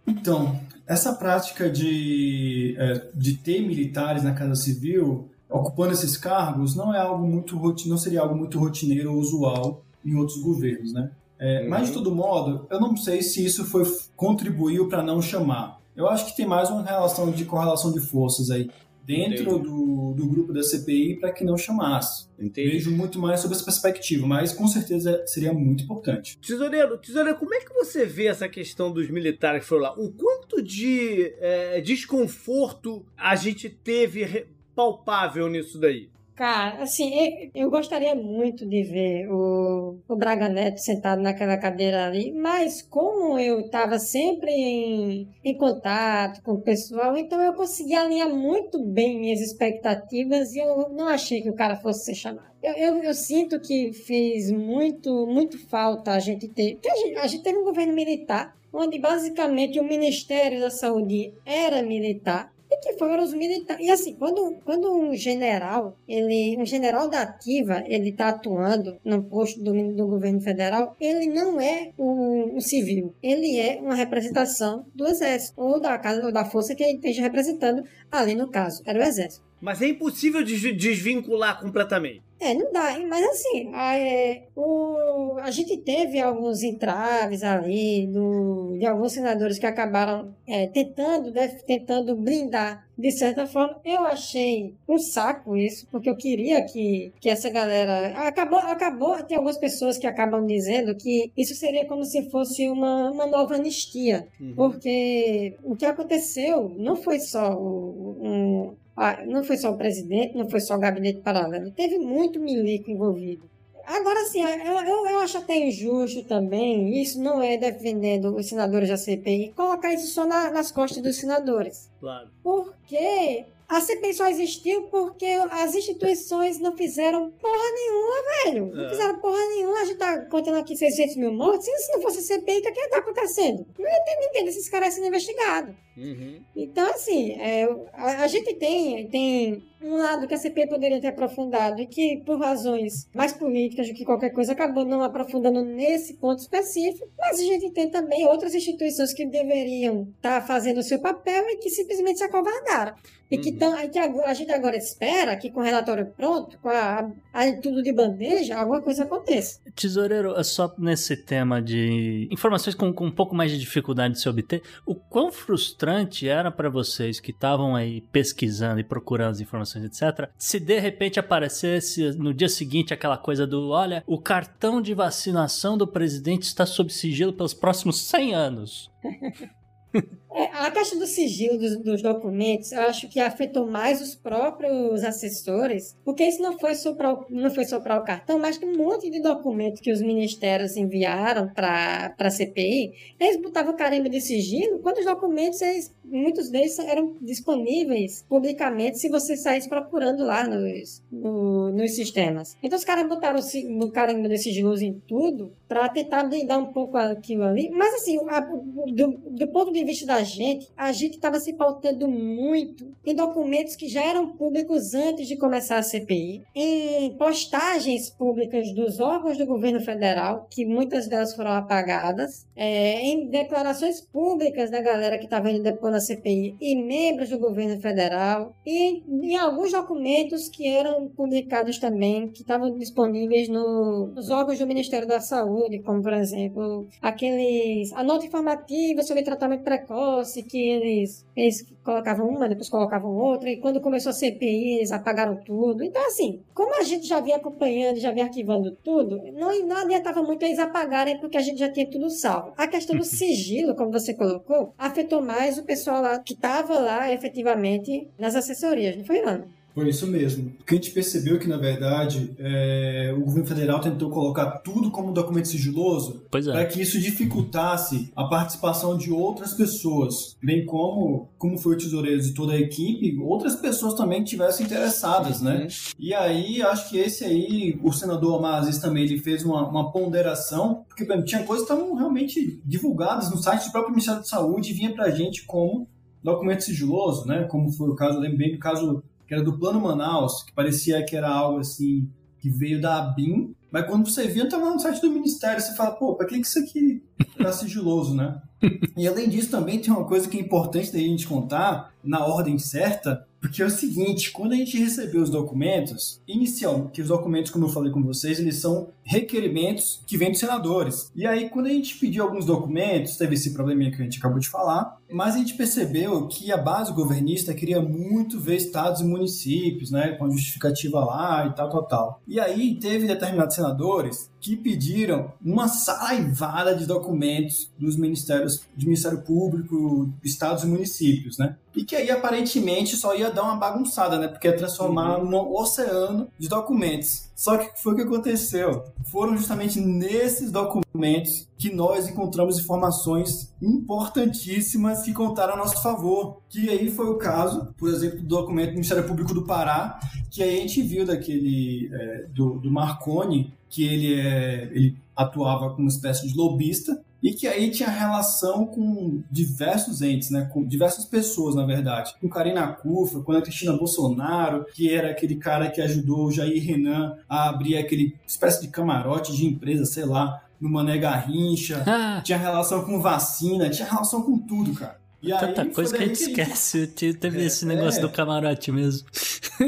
Então, essa prática de, é, de ter militares na Casa Civil ocupando esses cargos não é algo muito não seria algo muito rotineiro ou usual em outros governos, né? É, Uhum. Mas de todo modo, eu não sei se isso foi contribuiu para não chamar. Eu acho que tem mais uma relação de correlação de forças aí dentro do, do grupo da CPI para que não chamasse. Entendi. Vejo muito mais sobre essa perspectiva, mas com certeza seria muito importante. Tesoureiro, tesoureiro, como é que você vê essa questão dos militares que foram lá? O quanto de é, desconforto a gente teve palpável nisso daí? Cara, assim, eu, gostaria muito de ver o, o Braga Neto sentado naquela cadeira ali, mas como eu estava sempre em, em contato com o pessoal, então eu consegui alinhar muito bem minhas expectativas e eu não achei que o cara fosse ser chamado. Eu, eu, eu sinto que fez muito, muito falta a gente ter. A gente, a gente teve um governo militar, onde basicamente o Ministério da Saúde era militar. E que foram os militares. E assim, quando, quando um general, ele, um general da ativa, ele tá atuando no posto do, do governo federal, ele não é um, um civil. Ele é uma representação do exército, ou da casa, ou da força que ele esteja representando, ali no caso, era o exército. Mas é impossível desvincular completamente. É, não dá, mas assim, a, é, o, a gente teve alguns entraves ali do, de alguns senadores que acabaram é, tentando, né, tentando blindar de certa forma. Eu achei um saco isso, porque eu queria que, que essa galera. Acabou, acabou, tem algumas pessoas que acabam dizendo que isso seria como se fosse uma, uma nova anistia, uhum. porque o que aconteceu não foi só o, um, ah, não foi só o presidente, não foi só o gabinete paralelo, teve muito milico envolvido. Agora, sim, eu, eu, eu, acho até injusto também, isso não é defendendo os senadores da CPI, colocar isso só na, nas costas dos senadores. Claro. Porque a CPI só existiu porque as instituições não fizeram porra nenhuma, velho. Não é. fizeram porra nenhuma. A gente tá contando aqui 600 mil mortos. Se não fosse a CPI, o que, é que tá acontecendo? Não ia ter ninguém desses caras sendo investigados. Uhum. Então, assim, é, a, a, gente tem, tem um lado que a CPI poderia ter aprofundado e que, por razões mais políticas do que qualquer coisa, acabou não aprofundando nesse ponto específico. Mas a gente tem também outras instituições que deveriam estar tá fazendo o seu papel e que simplesmente se acovardaram. E que, uhum. tão, que a, a, gente agora espera que com o relatório pronto, com a, a, tudo de bandeja, alguma coisa aconteça. Tesoureiro, é só nesse tema de informações com, com um pouco mais de dificuldade de se obter, o quão frustrante era para vocês que estavam aí pesquisando e procurando as informações, etc., se de repente aparecesse no dia seguinte aquela coisa do: olha, o cartão de vacinação do presidente está sob sigilo pelos próximos 100 anos. <laughs> É, a questão do sigilo dos, dos, documentos, eu acho que afetou mais os próprios assessores, porque isso não foi só para não foi só para o cartão, mas que um monte de documentos que os ministérios enviaram para a CPI, eles botavam carimbo de sigilo, quando os documentos, eles, muitos deles eram disponíveis publicamente se você saísse procurando lá nos, no, nos sistemas. Então os caras botaram o carimbo de sigilo em tudo para tentar blindar um pouco aquilo ali, mas assim, a, do, do ponto de vista da gente, a gente estava se pautando muito em documentos que já eram públicos antes de começar a CPI, em postagens públicas dos órgãos do governo federal, que muitas delas foram apagadas, é, em declarações públicas da galera que estava indo depois na CPI e membros do governo federal, e em alguns documentos que eram publicados também, que estavam disponíveis no, nos órgãos do Ministério da Saúde, como por exemplo aqueles a nota informativa sobre tratamento precoce, que eles, eles colocavam uma, depois colocavam outra, e quando começou a CPI, eles apagaram tudo. Então, assim, como a gente já vinha acompanhando, já vinha arquivando tudo, não, não adiantava muito eles apagarem, porque a gente já tinha tudo salvo. A questão do sigilo, como você colocou, afetou mais o pessoal lá que estava lá efetivamente nas assessorias, não foi, Ana? Foi isso mesmo. Porque a gente percebeu que, na verdade, é, o governo federal tentou colocar tudo como documento sigiloso é. para que isso dificultasse a participação de outras pessoas, bem como, como foi o tesoureiro de toda a equipe, outras pessoas também tivessem interessadas, né? Uhum. E aí, acho que esse aí, o senador Amazes também, ele fez uma, uma ponderação, porque bem, tinha coisas que estavam realmente divulgadas no site do próprio Ministério da Saúde e vinha para a gente como documento sigiloso, né? Como foi o caso, lembro bem do caso que era do Plano Manaus, que parecia que era algo assim que veio da ABIN, mas quando você via, estava no site do Ministério, você fala, pô, para que, que isso aqui tá sigiloso, né? <laughs> e além disso, também tem uma coisa que é importante da gente contar, na ordem certa, porque é o seguinte, quando a gente recebeu os documentos, inicial, que os documentos, como eu falei com vocês, eles são requerimentos que vêm dos senadores. E aí, quando a gente pediu alguns documentos, teve esse probleminha que a gente acabou de falar, mas a gente percebeu que a base governista queria muito ver estados e municípios, né, com a justificativa lá e tal, tal, tal. E aí teve determinados senadores que pediram uma saivada de documentos dos ministérios, do Ministério Público, estados e municípios, né? E que aí aparentemente só ia dar uma bagunçada, né? Porque ia transformar uhum. num oceano de documentos. Só que foi o que aconteceu. Foram justamente nesses documentos que nós encontramos informações importantíssimas que contaram a nosso favor. Que aí foi o caso, por exemplo, do documento do Ministério Público do Pará, que aí a gente viu daquele é, do, do Marconi, que ele, é, ele atuava como uma espécie de lobista e que aí tinha relação com diversos entes, né, com diversas pessoas, na verdade. Com Karina Kufa, com a Cristina Bolsonaro, que era aquele cara que ajudou o Jair Renan a abrir aquele espécie de camarote de empresa, sei lá, no Mané Garrincha. Ah. Tinha relação com vacina, tinha relação com tudo, cara. E Tanta coisa que a gente esquece. Teve é, esse negócio é. do camarote mesmo. <laughs>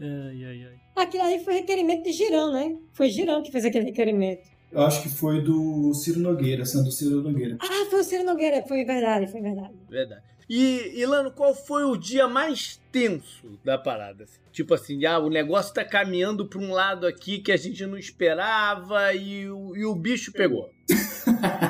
ai, ai, ai. Aquilo ali foi requerimento de Girão, né? Foi Girão que fez aquele requerimento. Eu acho que foi do Ciro Nogueira, sendo do Ciro Nogueira. Ah, foi o Ciro Nogueira, foi verdade, foi verdade. Verdade. E, Ilano, qual foi o dia mais tenso da parada? Tipo assim, ah, o negócio tá caminhando pra um lado aqui que a gente não esperava e o, e o bicho pegou. <laughs>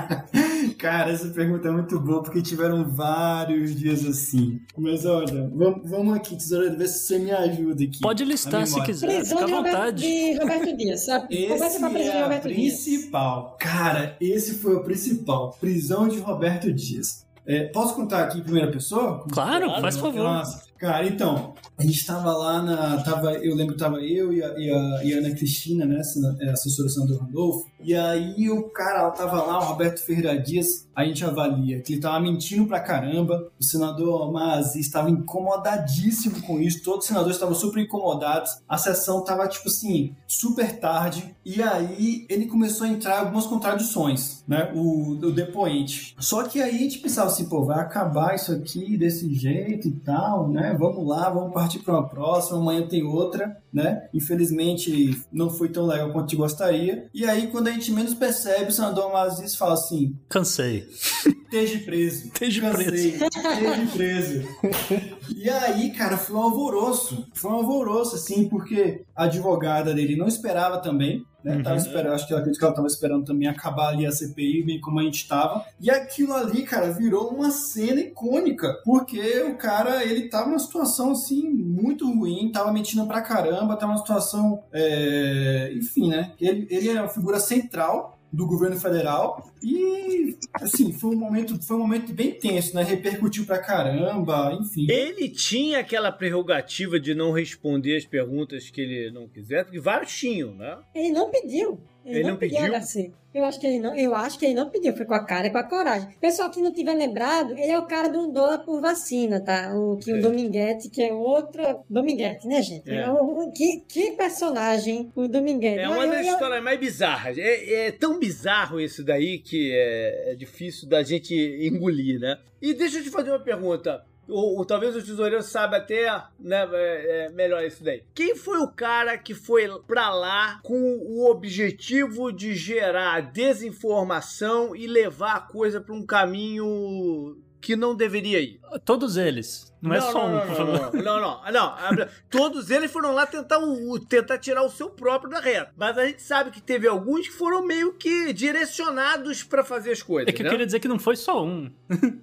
Cara, essa pergunta é muito boa porque tiveram vários dias assim. Mas olha, vamos, vamos aqui, tesoureiro, ver se você me ajuda aqui. Pode listar se quiser, Prisão fica à de Roberto, vontade. de Roberto Dias, sabe? Começa Esse com a prisão de é a Roberto Dias. principal. Cara, esse foi o principal. Prisão de Roberto Dias. É, posso contar aqui em primeira pessoa? Claro, faz favor. Nossa. Cara, então, a gente tava lá na. Tava, eu lembro que tava eu e a, e a, e a Ana Cristina, né? sena- é, Assessora senador Randolfo. E aí o cara tava lá, o Roberto Ferreira Dias, a gente avalia que ele tava mentindo pra caramba. O senador Omar Aziz estava incomodadíssimo com isso. Todos os senadores estavam super incomodados. A sessão tava, tipo assim, super tarde. E aí ele começou a entrar algumas contradições, né? O, o depoente. Só que aí a gente pensava assim, pô, vai acabar isso aqui desse jeito e tal, né? Vamos lá, vamos partir para uma próxima. Amanhã tem outra, né? Infelizmente não foi tão legal quanto gostaria. E aí, quando a gente menos percebe, o Omar Aziz fala assim: Cansei. Esteja preso. <laughs> Esteja Cansei. Esteja preso. E aí, cara, foi um alvoroço. Foi um alvoroço, assim, porque a advogada dele não esperava também. Né? Tava esperando, acho que ela acredito que ela tava esperando também acabar ali a CPI, bem como a gente tava. E aquilo ali, cara, virou uma cena icônica. Porque o cara, ele tava numa situação, assim, muito ruim, tava mentindo pra caramba, tava numa situação. é, Enfim, né? Ele, ele é uma figura central do governo federal e assim foi um momento foi um momento bem tenso né repercutiu pra caramba enfim Ele tinha aquela prerrogativa de não responder as perguntas que ele não quiser, porque vários tinham, né? Ele não pediu. Ele, Ele não, não pediu, pediu? HC. Eu acho que ele não, eu acho que ele não pediu, foi com a cara e com a coragem. Pessoal que não tiver lembrado, ele é o cara do dólar por vacina, tá? O que É. o Dominguete, que é outra Dominguete, né, gente? É. o- que, que personagem o Dominguete. É Eu- uma eu- das eu- histórias mais bizarras. É, é tão bizarro isso daí que é, é difícil da gente engolir, né? E deixa eu te fazer uma pergunta. Ou, ou talvez o tesoureiro saiba até né, é, é, melhor isso daí. Quem foi o cara que foi pra lá com o objetivo de gerar desinformação e levar a coisa pra um caminho que não deveria ir? Todos eles. Não, é só um, não, por não, favor. não, não, não, não. Todos eles foram lá tentar, o, o- tentar tirar o seu próprio da reta. Mas a gente sabe que teve alguns que foram meio que direcionados pra fazer as coisas. É que eu né? queria dizer que não foi só um.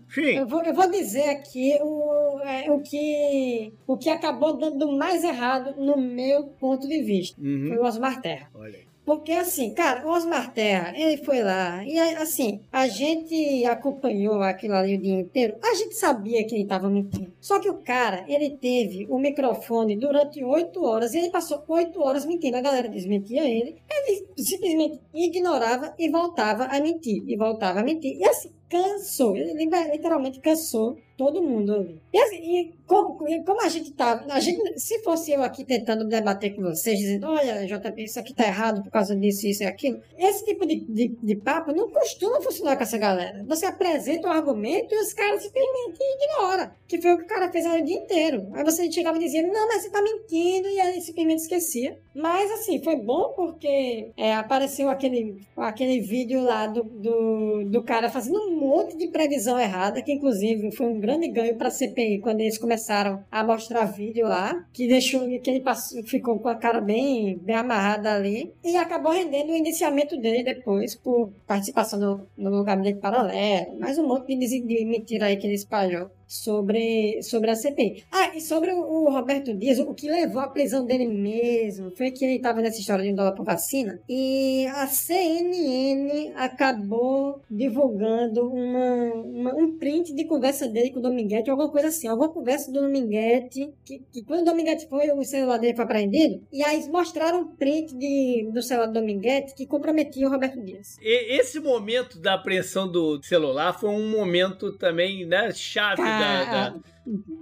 Enfim, Eu vou, eu vou dizer aqui o, é, o, que, o que acabou dando mais errado no meu ponto de vista. Uhum. Foi o Osmar Terra. olha aí. Porque assim, cara, Osmar Terra, ele foi lá, e assim, a gente acompanhou aquilo ali o dia inteiro, a gente sabia que ele estava mentindo. Só que o cara, ele teve o microfone durante oito horas, e ele passou oito horas mentindo. A galera desmentia ele, ele simplesmente ignorava e voltava a mentir, e voltava a mentir. E assim, cansou, ele literalmente cansou todo mundo ali. E, assim, e como, como a gente tava, a gente, se fosse eu aqui tentando debater com vocês, dizendo, olha, JP, isso aqui tá errado por causa disso, isso e aquilo, esse tipo de, de, de papo não costuma funcionar com essa galera. Você apresenta um argumento e os caras simplesmente ignoram, que foi o que o cara fez o dia inteiro. Aí você chegava e dizia, não, mas você tá mentindo, e aí simplesmente esquecia. Mas, assim, foi bom porque é, apareceu aquele, aquele vídeo lá do, do, do cara fazendo um monte de previsão errada, que inclusive foi um grande ganho para a CPI quando eles começaram a mostrar vídeo lá, que deixou que ele passou, ficou com a cara bem, bem amarrada ali e acabou rendendo o indiciamento dele depois por participação no, no gabinete paralelo, mais um monte de mentira aí que ele espalhou sobre, sobre a CPI. Ah, e sobre o, Roberto Dias, o que levou à prisão dele mesmo foi que ele estava nessa história de um dólar por vacina e a CNN acabou divulgando uma, uma- um print de conversa dele com o Dominguete, alguma coisa assim, alguma conversa do Dominguete, que, que quando o Dominguete foi, o celular dele foi apreendido, e aí mostraram um print de, do celular do Dominguete que comprometia o Roberto Dias. E- esse momento da apreensão do celular foi um momento também, né, chave Cara, da-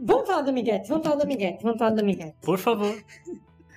Vamos falar do Dominguete, vamos falar do Dominguete, vamos falar do Dominguete. Por favor.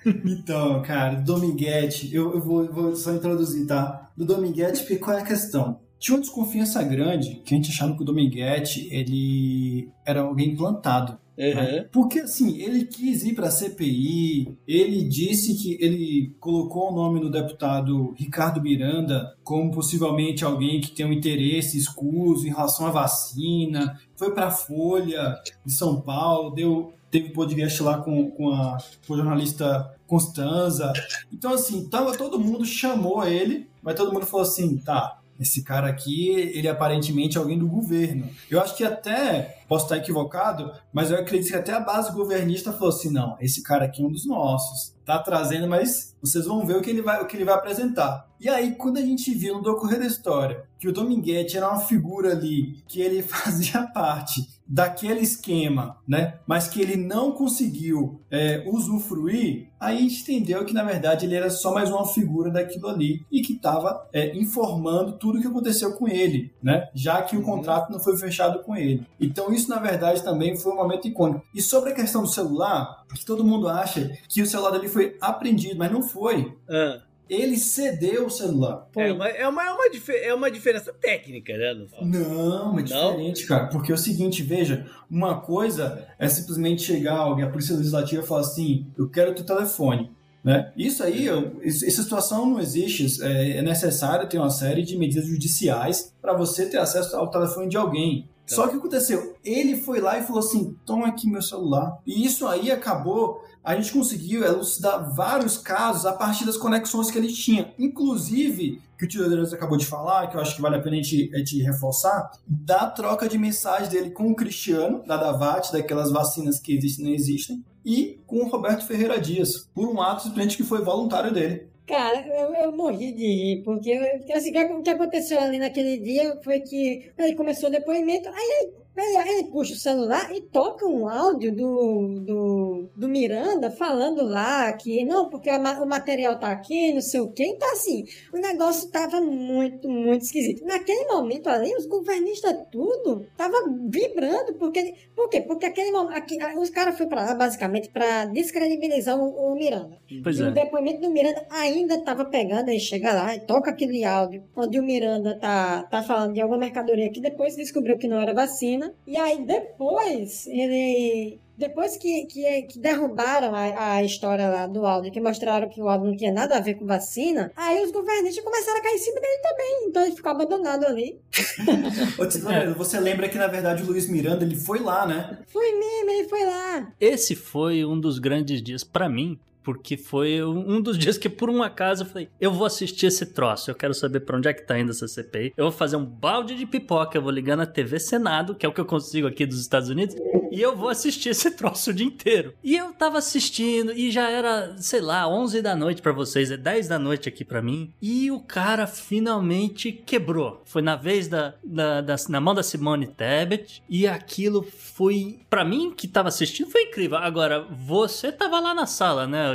Então, cara, Dominguete, eu, eu vou, vou só introduzir, tá? Do Dominguete, porque qual é a questão? tinha uma desconfiança grande que a gente achava que o Dominguete ele era alguém plantado. Uhum. Porque assim, ele quis ir para a CPI, ele disse que ele colocou o nome do deputado Ricardo Miranda como possivelmente alguém que tem um interesse escuso em relação à vacina, foi para a Folha de São Paulo, deu teve podcast lá com, com, a, com a jornalista Constanza. Então, assim, tava, todo mundo chamou ele, mas todo mundo falou assim: tá, esse cara aqui, ele é aparentemente alguém do governo. Eu acho que até, posso estar equivocado, mas eu acredito que até a base governista falou assim: não, esse cara aqui é um dos nossos. Tá trazendo, mas vocês vão ver o que ele vai, o que ele vai apresentar. E aí, quando a gente viu no decorrer da história que o Dominguete era uma figura ali, que ele <laughs> fazia parte daquele esquema, né? Mas que ele não conseguiu é, usufruir, aí a gente entendeu que na verdade ele era só mais uma figura daquilo ali e que estava é, informando tudo o que aconteceu com ele, né? Já que o uhum. contrato não foi fechado com ele. Então isso na verdade também foi um momento icônico. E sobre a questão do celular, que todo mundo acha que o celular dele foi apreendido, mas não foi. Ah ele cedeu o celular. É uma, é, uma, é, uma, é uma diferença técnica, né? Não, é diferente, Não? cara. Porque é o seguinte, veja, uma coisa é simplesmente chegar alguém, a Polícia Legislativa e falar assim, eu quero o teu telefone. Né? Isso aí, essa situação não existe. É, é necessário ter uma série de medidas judiciais para você ter acesso ao telefone de alguém. Tá. Só que o que aconteceu? Ele foi lá e falou assim: toma aqui meu celular. E isso aí acabou. A gente conseguiu elucidar vários casos a partir das conexões que ele tinha. Inclusive, que o Tio Deus acabou de falar, que eu acho que vale a pena a gente, a gente reforçar, da troca de mensagem dele com o Cristiano, da Davat, daquelas vacinas que existem e não existem, e com o Roberto Ferreira Dias, por um ato simplesmente que foi voluntário dele. Cara, eu, eu morri de rir, porque assim, o que aconteceu ali naquele dia foi que ele começou o depoimento, aí Aí ele puxa o celular e toca um áudio do, do, do Miranda falando lá que não, porque o material tá aqui, não sei o quê. Então, assim, o negócio tava muito, muito esquisito. Naquele momento ali, os governistas tudo tava vibrando, porque. Por quê? Porque aquele momento. Aqui, os caras foram pra lá, basicamente, pra descredibilizar o, o Miranda. Pois e é. o depoimento do Miranda ainda tava pegando, aí chega lá e toca aquele áudio onde o Miranda tá, tá falando de alguma mercadoria que depois descobriu que não era vacina vacina. E aí depois ele. Depois que, que, que derrubaram a, a, história lá do áudio, que mostraram que o áudio não tinha nada a ver com vacina, aí os governantes começaram a cair em cima dele também. Então ele ficou abandonado ali. <laughs> Ô, é. Você lembra que, na verdade, o Luiz Miranda ele foi lá, né? Foi mesmo, ele foi lá. Esse foi um dos grandes dias para mim, porque foi um dos <laughs> dias que, por um acaso, eu falei: eu vou assistir esse troço, eu quero saber pra onde é que tá indo essa CPI. Eu vou fazer um balde de pipoca, eu vou ligar na TV Senado, que é o que eu consigo aqui dos Estados Unidos, e eu vou assistir esse <laughs> troço o dia inteiro. E eu tava assistindo, e já era, sei lá, 11 da noite para vocês, é 10 da noite aqui para mim, e o cara finalmente quebrou. Foi na vez da, da, da na mão da Simone Tebet, e aquilo foi, para mim que tava assistindo, foi incrível. Agora, você tava lá na sala, né?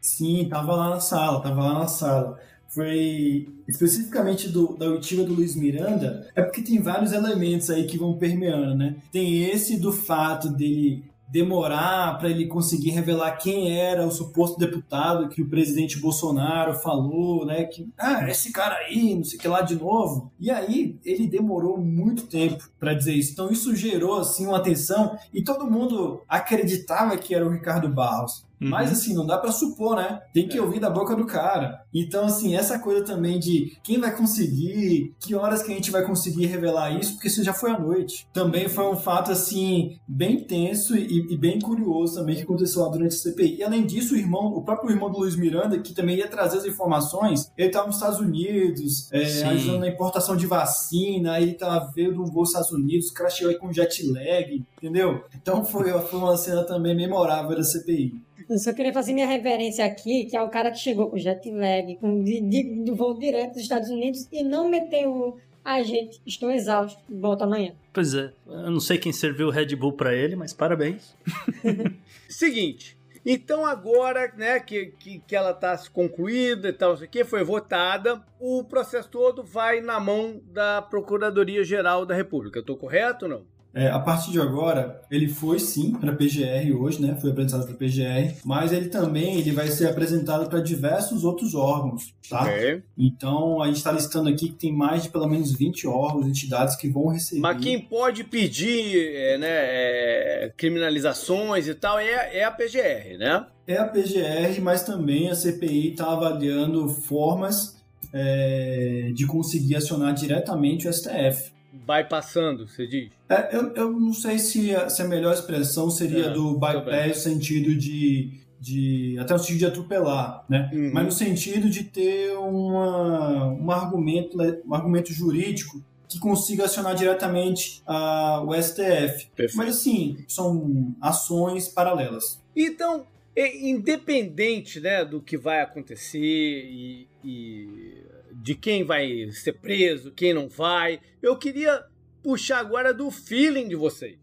Sim, tava lá na sala, tava lá na sala. Foi especificamente do, da oitiva do Luiz Miranda, é porque tem vários elementos aí que vão permeando, né? Tem esse do fato dele demorar para ele conseguir revelar quem era o suposto deputado que o presidente Bolsonaro falou, né? Que, ah, esse cara aí, não sei o que lá de novo. E aí ele demorou muito tempo para dizer isso. Então isso gerou assim uma tensão e todo mundo acreditava que era o Ricardo Barros. Uhum. Mas assim, não dá para supor, né? Tem que é. ouvir da boca do cara. Então, assim, essa coisa também de quem vai conseguir, que horas que a gente vai conseguir revelar isso, porque isso já foi à noite. Também foi um fato, assim, bem tenso e, e bem curioso também que aconteceu lá durante a CPI. E além disso, o irmão, o próprio irmão do Luiz Miranda, que também ia trazer as informações, ele estava nos Estados Unidos, é, ajudando na importação de vacina, ele tava vendo um voo dos Estados Unidos, chegou aí com jet lag, entendeu? Então foi, foi uma cena também memorável da CPI. Eu só queria fazer minha reverência aqui, que é o cara que chegou com jet lag, com de, de, de voo direto dos Estados Unidos e não meteu a gente, estou exausto, volta amanhã. Pois é, eu não sei quem serviu o Red Bull para ele, mas parabéns. <laughs> Seguinte, então agora, né, que, que, que ela está concluída e tal, isso aqui, foi votada, o processo todo vai na mão da Procuradoria-Geral da República. Eu tô correto ou não? É, a partir de agora, ele foi sim para a PGR hoje, né? Foi apresentado para a PGR, mas ele também ele vai ser apresentado para diversos outros órgãos, tá? Ok. Então a gente está listando aqui que tem mais de pelo menos 20 órgãos, entidades que vão receber. Mas quem pode pedir é, né, é, criminalizações e tal é, é a PGR, né? É a PGR, mas também a CPI está avaliando formas é, de conseguir acionar diretamente o STF. Bypassando, você diz? É, eu, eu não sei se a, se a melhor expressão seria É, do bypass no sentido de, de. até no sentido de atropelar, né? Uhum. Mas no sentido de ter uma, um, argumento, le- um argumento jurídico que consiga acionar diretamente a, o STF. Perfeito. Mas assim, são ações paralelas. Então, é, independente né, do que vai acontecer e, e de quem vai ser preso, quem não vai, eu queria puxar agora do feeling de vocês.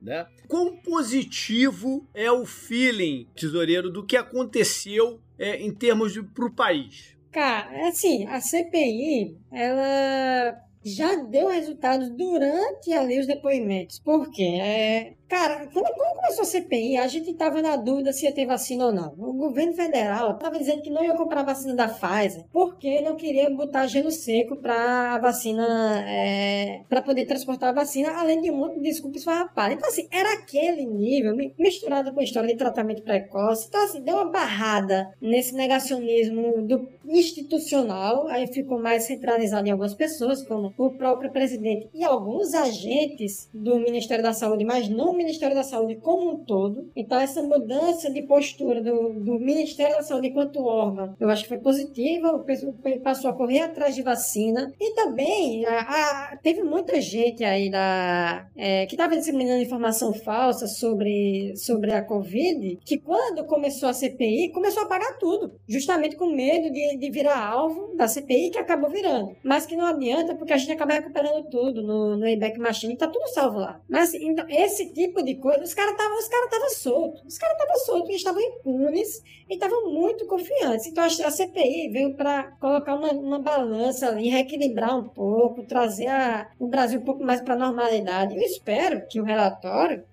Né? Quão positivo é o feeling, tesoureiro, do que aconteceu é, em termos de, pro país? Cara, assim, a CPI, ela já deu resultados durante ali os depoimentos. Por quê? É, cara, quando, começou a CPI, a gente estava na dúvida se ia ter vacina ou não. O governo federal estava dizendo que não ia comprar a vacina da Pfizer porque não queria botar gelo seco para a vacina, é, para poder transportar a vacina, além de um monte de desculpas farrapadas. Então, assim, era aquele nível, mi- misturado com a história de tratamento precoce. Então, assim, deu uma barrada nesse negacionismo do institucional, aí ficou mais centralizado em algumas pessoas, como o próprio presidente e alguns agentes do Ministério da Saúde, mas não Ministério da Saúde como um todo. Então, essa mudança de postura do, do Ministério da Saúde enquanto órgão, eu acho que foi positiva, o pessoal passou a correr atrás de vacina, e também a- a- teve muita gente aí da, é, que estava disseminando informação falsa sobre, sobre a Covid, que quando começou a CPI, começou a apagar tudo, justamente com medo de, de virar alvo da CPI, que acabou virando. Mas que não adianta, porque a gente acaba recuperando tudo no, no Wayback Machine, tá tudo salvo lá. Mas então, esse tipo de coisa, os caras estavam cara tava soltos, os caras estavam soltos, eles estavam impunes e estavam muito confiantes. Então a, CPI veio para colocar uma, uma balança ali, reequilibrar um pouco, trazer a- o Brasil um pouco mais para a normalidade. Eu espero que o relatório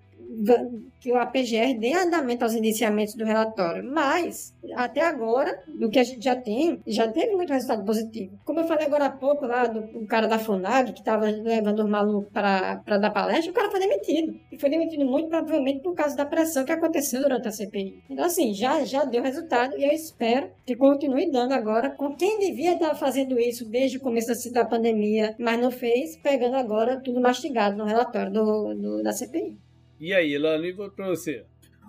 que a PGR dê andamento aos indiciamentos do relatório, mas até agora, do que a gente já tem, já teve muito resultado positivo. Como eu falei agora há pouco lá do, do cara da FUNAG, que estava levando os malucos para dar palestra, o cara foi demitido. E foi demitido muito provavelmente por causa da pressão que aconteceu durante a CPI. Então, assim, já, já deu resultado e eu espero que continue dando agora com quem devia estar fazendo isso desde o começo da- da pandemia, mas não fez, pegando agora tudo mastigado no relatório do, do- da CPI. E aí, Lano, e pra você?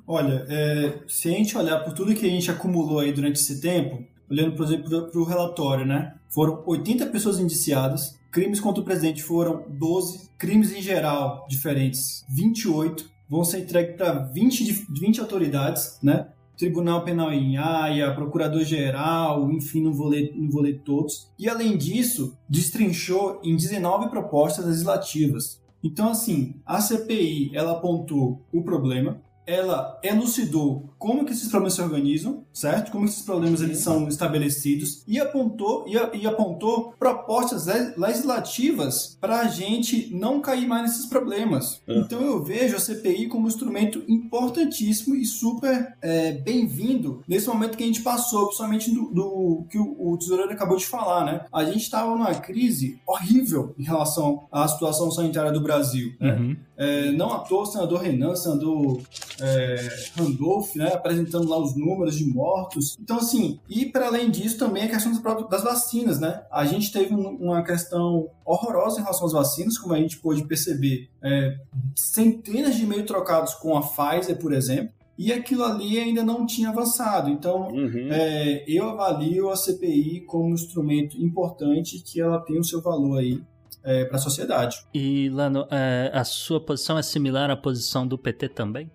Olha, é, se a gente olhar por tudo que a gente acumulou aí durante esse tempo, olhando, por exemplo, para o relatório, né? Foram 80 pessoas indiciadas, crimes contra o presidente foram 12, crimes em geral diferentes 28, vão ser entregues para 20, de- 20 autoridades, né? Tribunal Penal em Haia, Procurador-Geral, enfim, não vou, ler, não vou ler todos. E além disso, destrinchou em 19 propostas legislativas. Então, assim, a CPI, ela apontou o problema, ela elucidou como que esses problemas se organizam, certo? Como esses problemas eles são estabelecidos e apontou e, a- e apontou propostas le- legislativas para a gente não cair mais nesses problemas. Ah. Então eu vejo a CPI como um instrumento importantíssimo e super é, bem-vindo nesse momento que a gente passou, principalmente do, do que o, o tesoureiro acabou de falar, né? A gente estava numa crise horrível em relação à situação sanitária do Brasil. Né? Uhum. É, não à toa o senador Renan, o senador é, Randolph, né, apresentando lá os números de mortos. Então, assim, e para além disso, também a questão das, próprias- das vacinas, né? A gente teve um- uma questão horrorosa em relação às vacinas, como a gente pôde perceber, é, centenas de e-mails trocados com a Pfizer, por exemplo, e aquilo ali ainda não tinha avançado. Então, Uhum. é, eu avalio a CPI como um instrumento importante que ela tem o seu valor aí para a sociedade. E, Lano, é, a sua posição é similar à posição do PT também?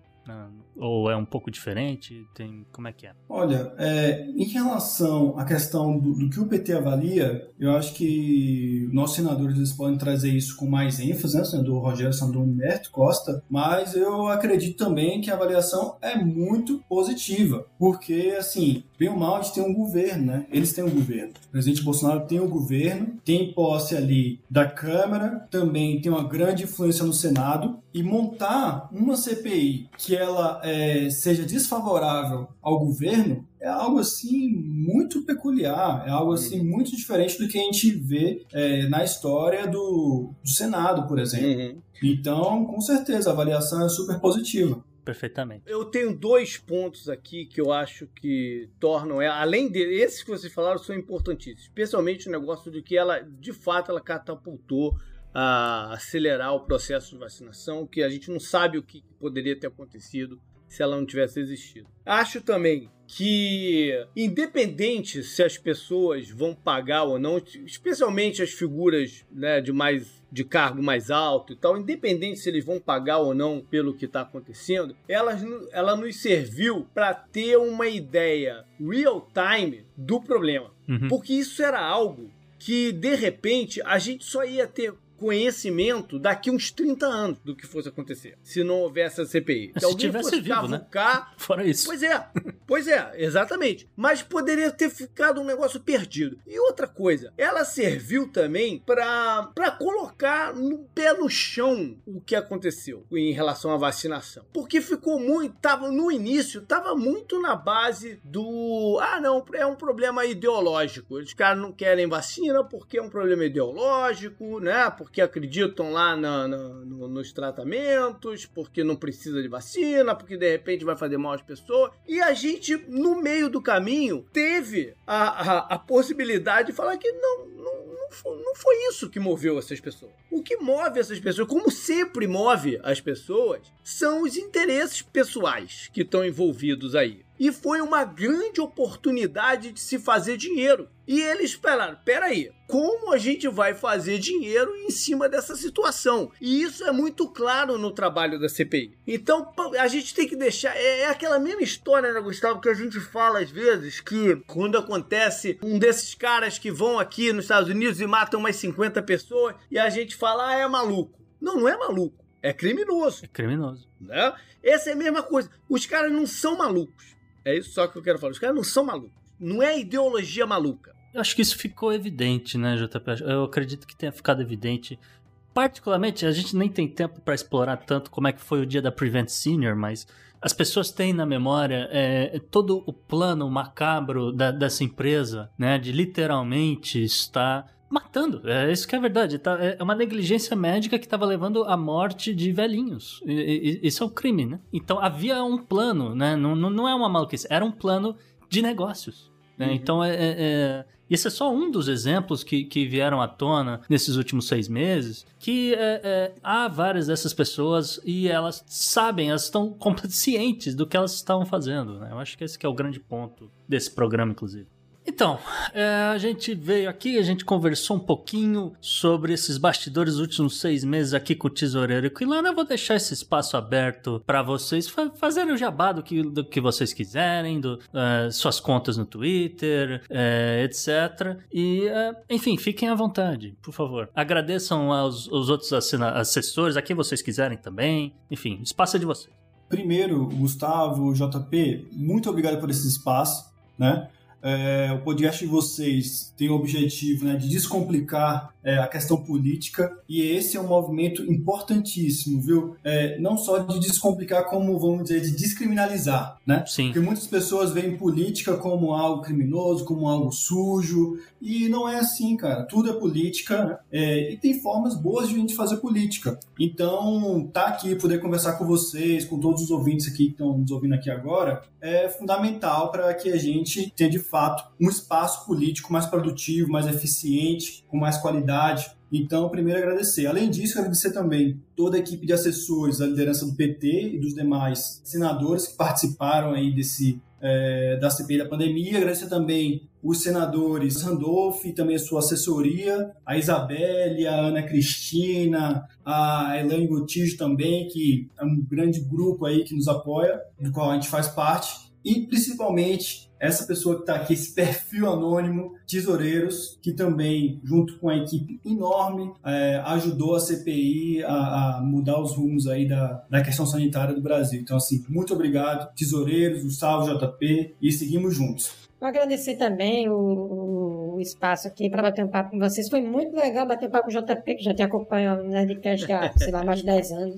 Ou é um pouco diferente? Tem como é que é? Olha, é, em relação à questão do, do, que o PT avalia, eu acho que nossos senadores eles podem trazer isso com mais ênfase, né? O senador Rogério Sandro Humberto Costa, mas eu acredito também que a avaliação é muito positiva, porque, assim, bem ou mal, gente tem um governo, né? Eles têm um governo. O presidente Bolsonaro tem um governo, tem posse ali da Câmara, também tem uma grande influência no Senado, e montar uma CPI que ela é, seja desfavorável ao governo é algo assim muito peculiar, é algo assim uhum. muito diferente do que a gente vê é, na história do, do Senado, por exemplo. Uhum. Então, com certeza, a avaliação é super positiva perfeitamente. Eu tenho dois pontos aqui que eu acho que tornam além desses que vocês falaram, são importantíssimos. Especialmente o negócio de que ela, de fato, ela catapultou a acelerar o processo de vacinação, que a gente não sabe o que poderia ter acontecido se ela não tivesse existido. Acho também que, independente se as pessoas vão pagar ou não, especialmente as figuras né, de mais de cargo mais alto e tal, independente se eles vão pagar ou não pelo que está acontecendo, ela, ela nos serviu para ter uma ideia real time do problema. Uhum. Porque isso era algo que, de repente, a gente só ia ter conhecimento daqui uns 30 anos do que fosse acontecer, se não houvesse a CPI. Se, se tivesse vivo, né? <laughs> Fora isso. Pois é, pois é, exatamente. Mas poderia ter ficado um negócio perdido. E outra coisa, ela serviu também para colocar no pé no chão o que aconteceu em relação à vacinação. Porque ficou muito, tava no início, tava muito na base do, ah, não, é um problema ideológico. Os caras não querem vacina porque é um problema ideológico, né? porque acreditam lá no, nos tratamentos, porque não precisa de vacina, porque de repente vai fazer mal às pessoas. E a gente, no meio do caminho, teve a, a, a possibilidade de falar que não, não, não foi isso que moveu essas pessoas. O que move essas pessoas, como sempre move as pessoas, são os interesses pessoais que estão envolvidos aí. E foi uma grande oportunidade de se fazer dinheiro. E eles falaram: peraí, como a gente vai fazer dinheiro em cima dessa situação? E isso é muito claro no trabalho da CPI. Então a gente tem que deixar. É, é aquela mesma história, né, Gustavo, que a gente fala às vezes que quando acontece um desses caras que vão aqui nos Estados Unidos e matam umas 50 pessoas e a gente fala, ah, é maluco. Não, não é maluco. É criminoso. É criminoso. Né? Essa é a mesma coisa. Os caras não são malucos. É isso só que eu quero falar. Os caras não são malucos. Não é ideologia maluca. Eu acho que isso ficou evidente, né, JP? Eu acredito que tenha ficado evidente. Particularmente, a gente nem tem tempo para explorar tanto como é que foi o dia da Prevent Senior, mas as pessoas têm na memória é, todo o plano macabro da, dessa empresa, né, de literalmente estar matando. É isso que é verdade. Tá, é uma negligência médica que estava levando à morte de velhinhos. E, e, isso é um crime, né? Então havia um plano, né? Não, não é uma maluquice, era um plano de negócios. Né? Uhum. Então é, é, é, esse é só um dos exemplos que, que vieram à tona nesses últimos seis meses. Que é, é, há várias dessas pessoas e elas sabem, elas estão <laughs> cientes do que elas estavam fazendo. Né? Eu acho que esse que é o grande ponto desse programa, inclusive. Então, é, a gente veio aqui, a gente conversou um pouquinho sobre esses bastidores dos últimos seis meses aqui com o Tesoureiro e com Ilana. Eu vou deixar esse espaço aberto para vocês fa fazerem o jabá do que, do que vocês quiserem, do, uh, suas contas no Twitter, é, etc. E, enfim, fiquem à vontade, por favor. Agradeçam aos, aos outros assessores, a quem vocês quiserem também. Enfim, espaço é de vocês. Primeiro, Gustavo, JP, muito obrigado por esse espaço, né? É, o podcast de vocês tem o objetivo né, de descomplicar é, a questão política e esse é um movimento importantíssimo, viu? É, não só de descomplicar, como vamos dizer, de descriminalizar, né? Sim. Porque muitas pessoas veem política como algo criminoso, como algo sujo e não é assim, cara. Tudo é política é, e tem formas boas de a gente fazer política. Então, tá aqui, poder conversar com vocês, com todos os ouvintes aqui que estão nos ouvindo aqui agora, é fundamental para que a gente tenha de fato um espaço político mais produtivo, mais eficiente, com mais qualidade. Então, primeiro agradecer. Além disso, agradecer também toda a equipe de assessores, a liderança do PT e dos demais senadores que participaram aí desse é, da CPI da pandemia. Agradecer também os senadores Randolph e também a sua assessoria, a Isabelle, a Ana Cristina, a Elaine Gotijo também, que é um grande grupo aí que nos apoia, do qual a gente faz parte e principalmente essa pessoa que está aqui, esse perfil anônimo, Tesoureiros, que também, junto com a equipe enorme, é, ajudou a CPI a, a, mudar os rumos aí da, da questão sanitária do Brasil. Então, assim, muito obrigado, Tesoureiros, Gustavo, JP, e seguimos juntos. Vou agradecer também o, o espaço aqui para bater um papo com vocês. Foi muito legal bater um papo com o JP, que já te acompanha no Nerdcast há, sei lá, mais de 10 anos.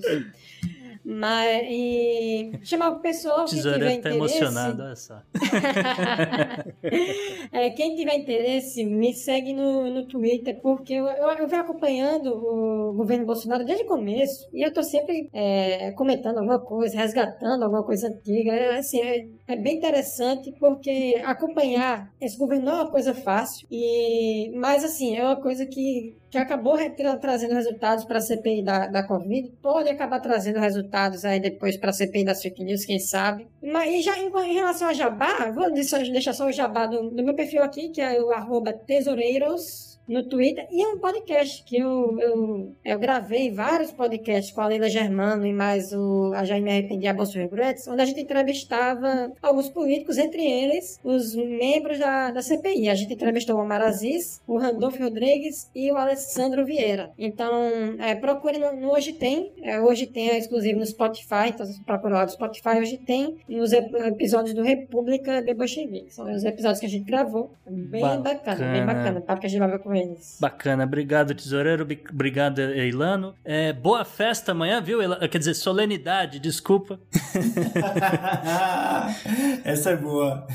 Mas, e chamar o pessoal que tiver tá interesse... emocionado, olha só. <laughs> é, quem tiver interesse, me segue no, no Twitter, porque eu, eu, eu venho acompanhando o governo Bolsonaro desde o começo, e eu tô sempre é, comentando alguma coisa, resgatando alguma coisa antiga. É, assim, é, é bem interessante, porque acompanhar esse governo não é uma coisa fácil, e, mas assim, é uma coisa que que acabou trazendo resultados para a CPI da, da Covid, pode acabar trazendo resultados aí depois para a CPI das fake news, quem sabe. Mas já em, em, relação a jabá, vou deixar, deixar só o jabá do, do meu perfil aqui, que é o arroba tesoureiros no Twitter e é um podcast que eu, eu, eu gravei vários podcasts com a Leila Germano e mais o A Já Me Arrependi, a Bolsa onde a gente entrevistava alguns políticos, entre eles os membros da, da CPI. A gente entrevistou o Omar Aziz, o Randolfo Rodrigues e o Alessandro Vieira. Então, é, procure no, no Hoje Tem. É, hoje tem é exclusivo no Spotify, então se procurar no Spotify, hoje tem nos episódios do República de Bolchevique. São os episódios que a gente gravou. Bem bacana, bacana bem bacana. Papo que a gente vai ver com eles. Bacana, obrigado, tesoureiro, obrigado, Eilano. É, boa festa amanhã, viu? Quer dizer, solenidade, desculpa. <laughs> Essa é boa.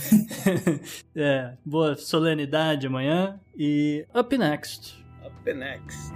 <laughs> é, boa solenidade amanhã. E up next. Up next.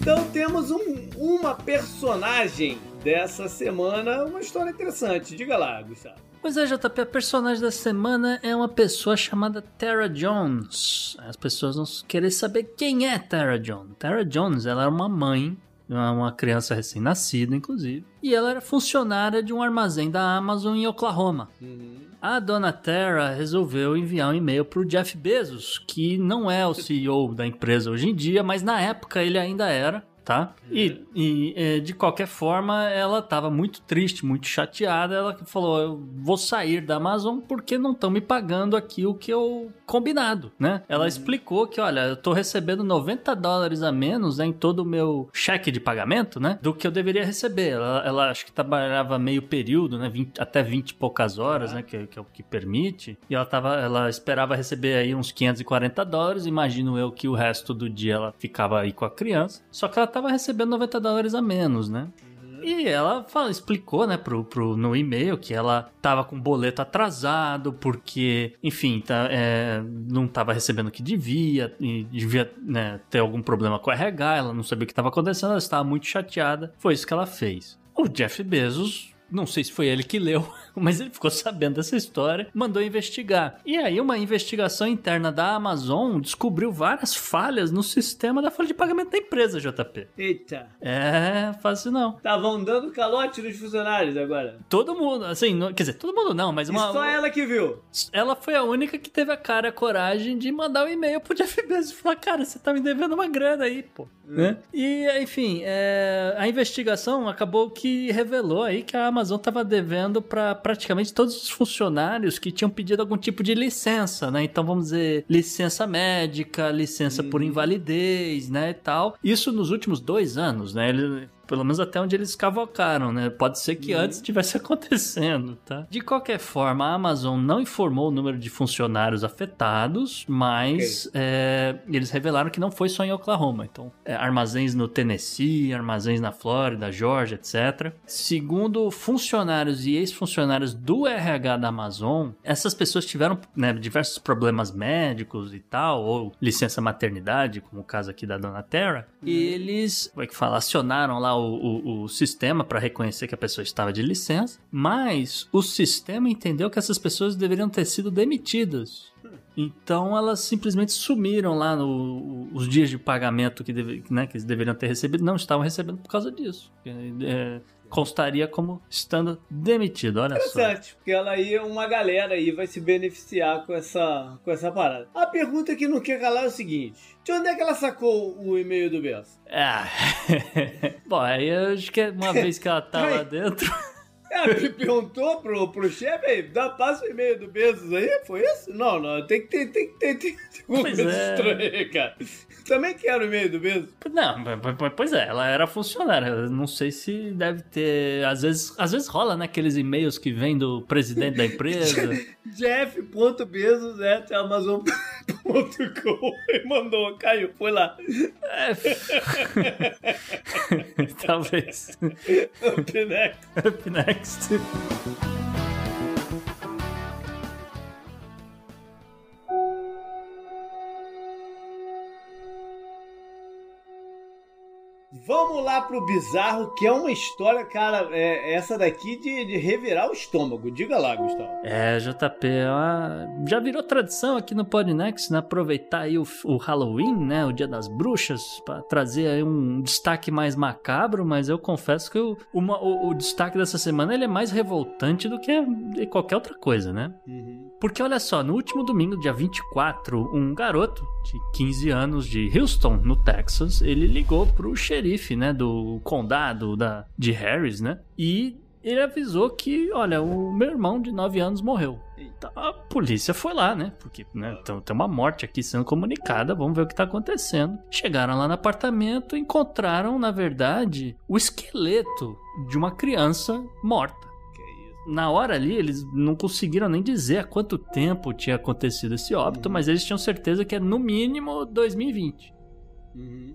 Então temos um, uma personagem dessa semana, uma história interessante. Diga lá, Gustavo. Pois é, JP, a personagem da semana é uma pessoa chamada Tara Jones. As pessoas vão querer saber quem é Tara Jones. Tara Jones, ela era uma mãe, uma criança recém-nascida, inclusive, e ela era funcionária de um armazém da Amazon em Oklahoma. Uhum. A dona Tara resolveu enviar um e-mail para o Jeff Bezos, que não é o CEO da empresa hoje em dia, mas na época ele ainda era tá? E, e é, de qualquer forma, ela estava muito triste, muito chateada. Ela falou: Eu vou sair da Amazon porque não estão me pagando aqui o que eu combinado, né? Ela uhum. explicou que, olha, eu tô recebendo 90 dólares a menos né, em todo o meu cheque de pagamento, né? Do que eu deveria receber. Ela, ela acho que trabalhava meio período, né? 20, até 20 e poucas horas, uhum. né? Que, que é o que permite. E ela tava, ela esperava receber aí uns 540 dólares. Imagino eu que o resto do dia ela ficava aí com a criança. Só que ela tava recebendo 90 dólares a menos, né? E ela fala, explicou, né, pro, pro, no e-mail que ela tava com boleto atrasado, porque, enfim, tá, é, não tava recebendo o que devia, e devia né, ter algum problema com o RH, ela não sabia o que estava acontecendo, ela estava muito chateada. Foi isso que ela fez. O Jeff Bezos não sei se foi ele que leu, <laughs> mas ele ficou sabendo dessa história, mandou investigar. E aí, uma investigação interna da Amazon descobriu várias falhas no sistema da folha de pagamento da empresa, JP. Eita. É, fácil não. Estavam dando calote nos funcionários agora. Todo mundo, assim, não, quer dizer, todo mundo não, mas uma. E só ela que viu. Ela foi a única que teve a cara, a coragem de mandar um e-mail pro Jeff Bezos e falar: cara, você tá me devendo uma grana aí, pô. Hum. Né? E, enfim, é, a investigação acabou que revelou aí que a Amazon tava devendo para praticamente todos os funcionários que tinham pedido algum tipo de licença, né? Então vamos dizer, licença médica, licença por uhum. invalidez, né, e tal. Isso nos últimos dois anos, né? Ele, pelo menos até onde eles cavocaram, né? Pode ser que uhum. antes estivesse <laughs> acontecendo, tá? De qualquer forma, a Amazon não informou o número de funcionários afetados, mas okay. é, eles revelaram que não foi só em Oklahoma. Então, é, armazéns no Tennessee, armazéns na Flórida, Georgia, etc. Segundo funcionários e ex-funcionários do RH da Amazon, essas pessoas tiveram né, diversos problemas médicos e tal, ou licença maternidade, como o caso aqui da Dona Terra, uhum. e eles, como é que fala, acionaram lá o, o, o sistema para reconhecer que a pessoa estava de licença, mas o sistema entendeu que essas pessoas deveriam ter sido demitidas. Então elas simplesmente sumiram lá no, os dias de pagamento que, deve, né, que eles deveriam ter recebido, não estavam recebendo por causa disso. É, constaria como estando demitido, olha só. Interessante, porque ela aí, uma galera aí vai se beneficiar com essa, com essa parada. A pergunta que não quer calar é o seguinte: de onde é que ela sacou o e-mail do Benção? É. <laughs> Bom, aí eu acho que uma vez que ela tá lá <laughs> dentro. Ela me perguntou pro, pro chefe aí, dá passa o e-mail do Bezos aí? Foi isso? Não, não, tem que ter, tem que ter, tem que ter Pois coisa é. estranha aí, cara. Também quero o e-mail do Bezos. Não, pois é, ela era funcionária. Não sei se deve ter. Às vezes, às vezes rola, né? Aqueles e-mails que vêm do presidente da empresa. <laughs> jeff.bezos.amazon.com e mandou, caiu, foi lá. É. <laughs> Talvez. <laughs> Up next. Up next. Vamos lá pro bizarro, que é uma história, cara, é, essa daqui de, de revirar o estômago. Diga lá, Gustavo. É, JP, já virou tradição aqui no Podnext, né? Aproveitar aí o, o Halloween, né? O Dia das Bruxas, pra trazer aí um destaque mais macabro, mas eu confesso que o, uma- o, o destaque dessa semana ele é mais revoltante do que qualquer outra coisa, né? Porque olha só, no último domingo, dia 24, um garoto de 15 anos de Houston, no Texas, ele ligou pro xerife, né, do condado da, de Harris, né? E ele avisou que, olha, o meu irmão de 9 anos morreu. Então, a polícia foi lá, né? Porque né, tem uma morte aqui sendo comunicada, vamos ver o que tá acontecendo. Chegaram lá no apartamento e encontraram, na verdade, o esqueleto de uma criança morta na hora ali, eles não conseguiram nem dizer há quanto tempo tinha acontecido esse óbito, mas eles tinham certeza que é no mínimo 2020.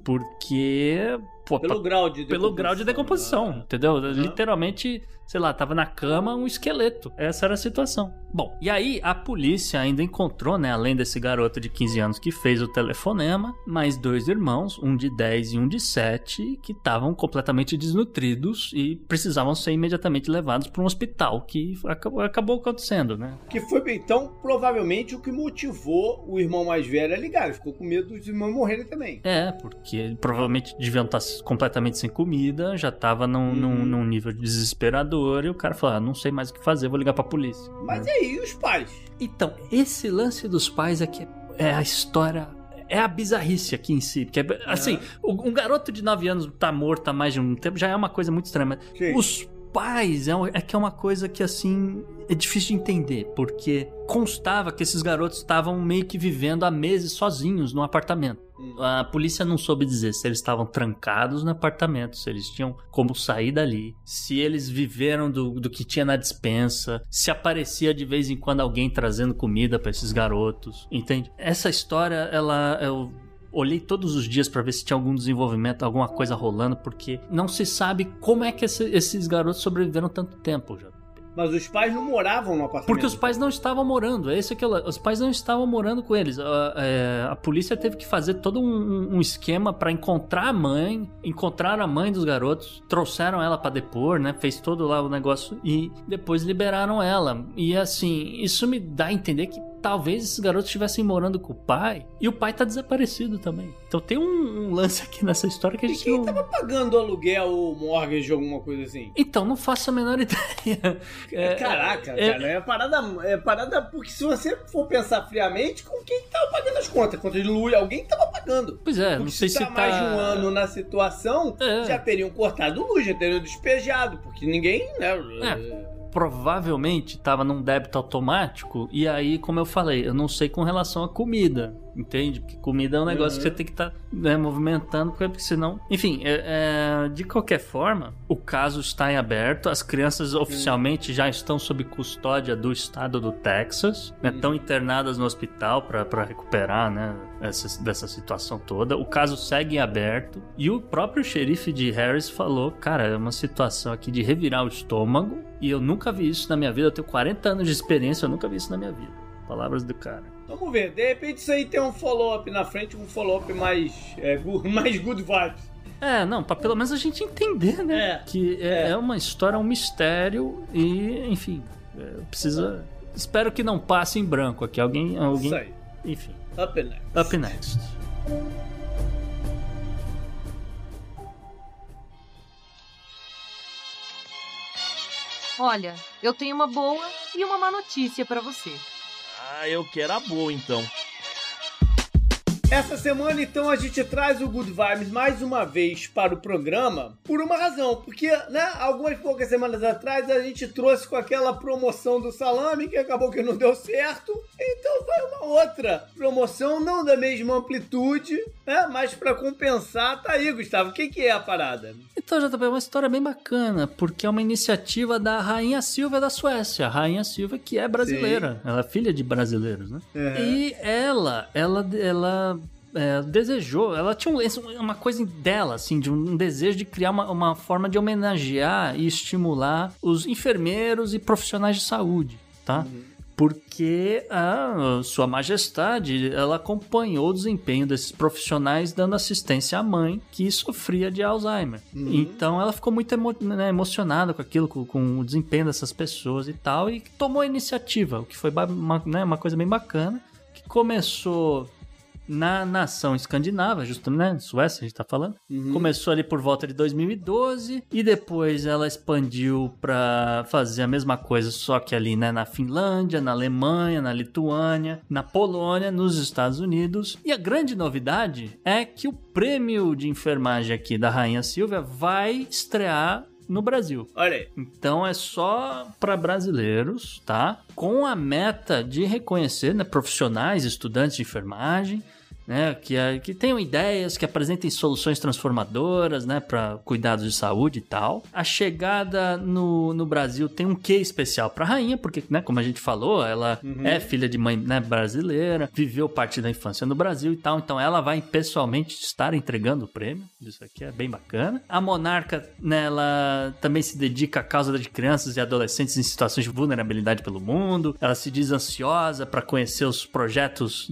Porque. Pô, Pelo pa- grau de pelo grau de decomposição, né? entendeu? Literalmente, sei lá, tava na cama um esqueleto. Essa era a situação. Bom, e aí a polícia ainda encontrou, né, além desse garoto de 15 anos que fez o telefonema, mais dois irmãos, um de 10 e um de 7, que estavam completamente desnutridos e precisavam ser imediatamente levados para um hospital, que acabou, acabou acontecendo, né? Que foi, então, provavelmente o que motivou o irmão mais velho a ligar. Ele ficou com medo dos irmãos morrerem também. É, porque provavelmente deviam estar completamente sem comida, já tava num, num, num nível desesperador, e o cara falou: ah, não sei mais o que fazer, vou ligar pra polícia. Mas e aí, os pais? Então, esse lance dos pais é que é a história. É a bizarrice aqui em si. Porque, é- assim, o- um garoto de 9 anos tá morto há mais de um tempo já é uma coisa muito estranha. Mas Sim. os pais é, um- é que é uma coisa que, assim, é difícil de entender. Porque constava que esses garotos estavam meio que vivendo há meses sozinhos no apartamento. A polícia não soube dizer se eles estavam trancados no apartamento, se eles tinham como sair dali, se eles viveram do, do que tinha na dispensa, se aparecia de vez em quando alguém trazendo comida pra esses garotos, entende? Essa história, ela. Eu olhei todos os dias pra ver se tinha algum desenvolvimento, alguma coisa rolando, porque não se sabe como é que esse- esses garotos sobreviveram tanto tempo já. Mas os pais não moravam no apartamento. Porque os pais não estavam morando, é isso que eu, os pais não estavam morando com eles. A, é, a polícia teve que fazer todo um, um esquema pra encontrar a mãe, encontrar a mãe dos garotos, trouxeram ela pra depor, né? Fez todo lá o negócio e depois liberaram ela. E assim, isso me dá a entender que talvez esses garotos estivessem morando com o pai e o pai tá desaparecido também. Então tem um, um lance aqui nessa história que a E gente quem não... tava pagando aluguel ou mortgage, alguma coisa assim? Então, não faço a menor <laughs> ideia. É, Caraca, é- cara, é parada, é parada porque se você for pensar friamente, com quem tava pagando as contas? Conta de luz, alguém tava pagando. Pois é, Porque não sei se se tá tá... mais de um ano na situação, É. já teriam cortado luz, já teriam despejado, porque ninguém, né? É. provavelmente estava num débito automático. E aí, como eu falei, eu não sei com relação à comida. Entende? Porque comida é um negócio que você tem que estar movimentando, porque senão. Enfim, é- é, de qualquer forma, o caso está em aberto. As crianças oficialmente já estão sob custódia do estado do Texas, né, estão internadas no hospital para recuperar né, essa, dessa situação toda. O caso segue em aberto. E o próprio xerife de Harris falou: Cara, é uma situação aqui de revirar o estômago. E eu nunca vi isso na minha vida. Eu tenho 40 anos de experiência, eu nunca vi isso na minha vida. Palavras do cara. Vamos ver, de repente isso aí tem um follow-up na frente, um follow-up mais, é, <laughs> mais good vibes. É, não, pra pelo menos a gente entender, né? É, que é, é uma história, um mistério e, enfim, é, precisa. Espero que não passe em branco aqui. Alguém, alguém Isso aí. enfim. Up next. Up next. Olha, eu tenho uma boa e uma má notícia para você. Ah, eu quero a boa então. Essa semana, então, a gente traz o Good Vibes mais uma vez para o programa por uma razão. Porque, né, algumas poucas semanas atrás a gente trouxe com aquela promoção do salame que acabou que não deu certo. Então vai uma outra promoção, não da mesma amplitude, né, mas para compensar. Tá aí, Gustavo, o que, que é a parada? Então, JP, é uma história bem bacana, porque é uma iniciativa da Rainha Silvia da Suécia. A Rainha Silvia, que é brasileira. Ela é filha de brasileiros, né? É. E ela, ela, ela é, desejou, ela tinha um- esse- uma coisa dela, assim, de um desejo de criar uma, uma forma de homenagear e estimular os enfermeiros e profissionais de saúde, tá? Porque a Sua Majestade ela acompanhou o desempenho desses profissionais dando assistência à mãe que sofria de Alzheimer. Então ela ficou muito emo- né, emocionada com aquilo, com, com o desempenho dessas pessoas e tal, e tomou a iniciativa, o que foi uma, né, uma coisa bem bacana, que começou na nação escandinava, justamente, né? Suécia, a gente tá falando. Começou ali por volta de 2012 e depois ela expandiu pra fazer a mesma coisa, só que ali, né, na Finlândia, na Alemanha, na Lituânia, na Polônia, nos Estados Unidos. E a grande novidade é que o prêmio de enfermagem aqui da Rainha Silvia vai estrear no Brasil. Olha aí. Então é só para brasileiros, tá? Com a meta de reconhecer né, profissionais, estudantes de enfermagem, né, que, é- que tenham ideias, que apresentem soluções transformadoras, né, para cuidados de saúde e tal. A chegada no, no Brasil tem um quê especial para rainha, porque, né, como a gente falou, ela é filha de mãe né, brasileira, viveu parte da infância no Brasil e tal, então ela vai pessoalmente estar entregando o prêmio. Isso aqui é bem bacana. A monarca, né, ela também se dedica à causa de crianças e adolescentes em situações de vulnerabilidade pelo mundo. Ela se diz ansiosa para conhecer os projetos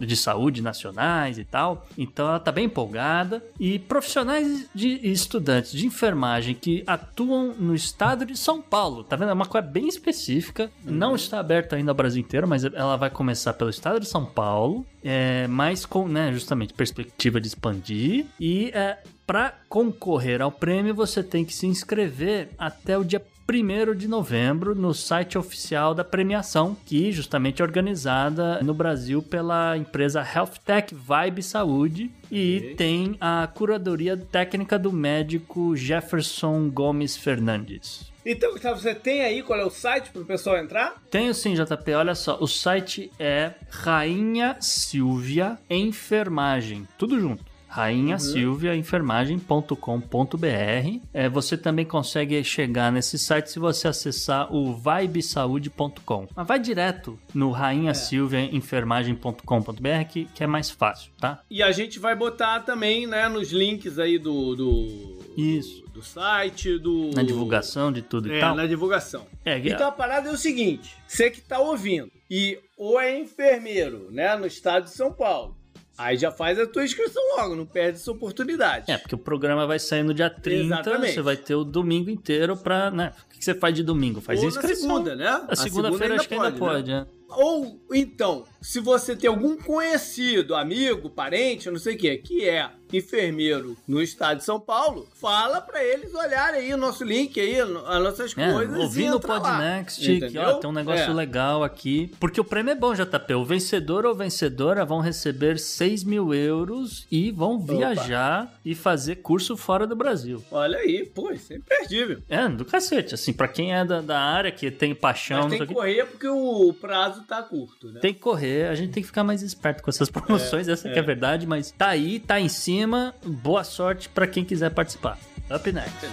de saúde nacionais e tal. Então ela tá bem empolgada. E profissionais de estudantes de enfermagem que atuam no estado de São Paulo. Tá vendo? É uma coisa bem específica. Não está aberta ainda ao Brasil inteiro, mas ela vai começar pelo estado de São Paulo. É, mas com, né, justamente, perspectiva de expandir. E é, para concorrer ao prêmio, você tem que se inscrever até o dia 1 de novembro no site oficial da premiação, que justamente é organizada no Brasil pela empresa Health Tech Vibe Saúde e tem a curadoria técnica do médico Jefferson Gomes Fernandes. Então, Gustavo, você tem aí qual é o site pro pessoal entrar? Tenho sim, JP. Olha só, o site é Rainha Silvia Enfermagem. Tudo junto. Rainha Silvia Enfermagem.com.br. É, você também consegue chegar nesse site se você acessar o vibesaude.com. Mas vai direto no Rainha Silvia Enfermagem.com.br que, que é mais fácil, tá? E a gente vai botar também, né, nos links aí do. do Isso. Do site, do. Na divulgação de tudo e É, tal. na divulgação. É, Então a parada é o seguinte: você que tá ouvindo e ou é enfermeiro, né, no estado de São Paulo, aí já faz a tua inscrição logo, não perde essa oportunidade. É, porque o programa vai sair no dia 30, Exatamente. você vai ter o domingo inteiro pra, né? O que você faz de domingo? Faz ou inscrição. na segunda, né? A segunda-feira acho que ainda pode, né? né? Ou então, se você tem algum conhecido, amigo, parente, não sei o que, que é enfermeiro no estado de São Paulo, fala pra eles olharem aí o nosso link aí, as nossas É, coisas. ouvindo o. Podnext, que ó, tem um negócio É. legal aqui. Porque o prêmio é bom, JP. O vencedor ou vencedora vão receber 6 mil euros e vão viajar e fazer curso fora do Brasil. Olha aí, pô, isso é imperdível. É, do cacete. Assim, pra quem é da, da área, que tem paixão, Mas tem que correr porque o prazo tá curto, né? tem que correr. A gente tem que ficar mais esperto com essas <laughs> promoções, essa que é a verdade. Mas tá aí, tá em cima. Boa sorte pra quem quiser participar. Up next.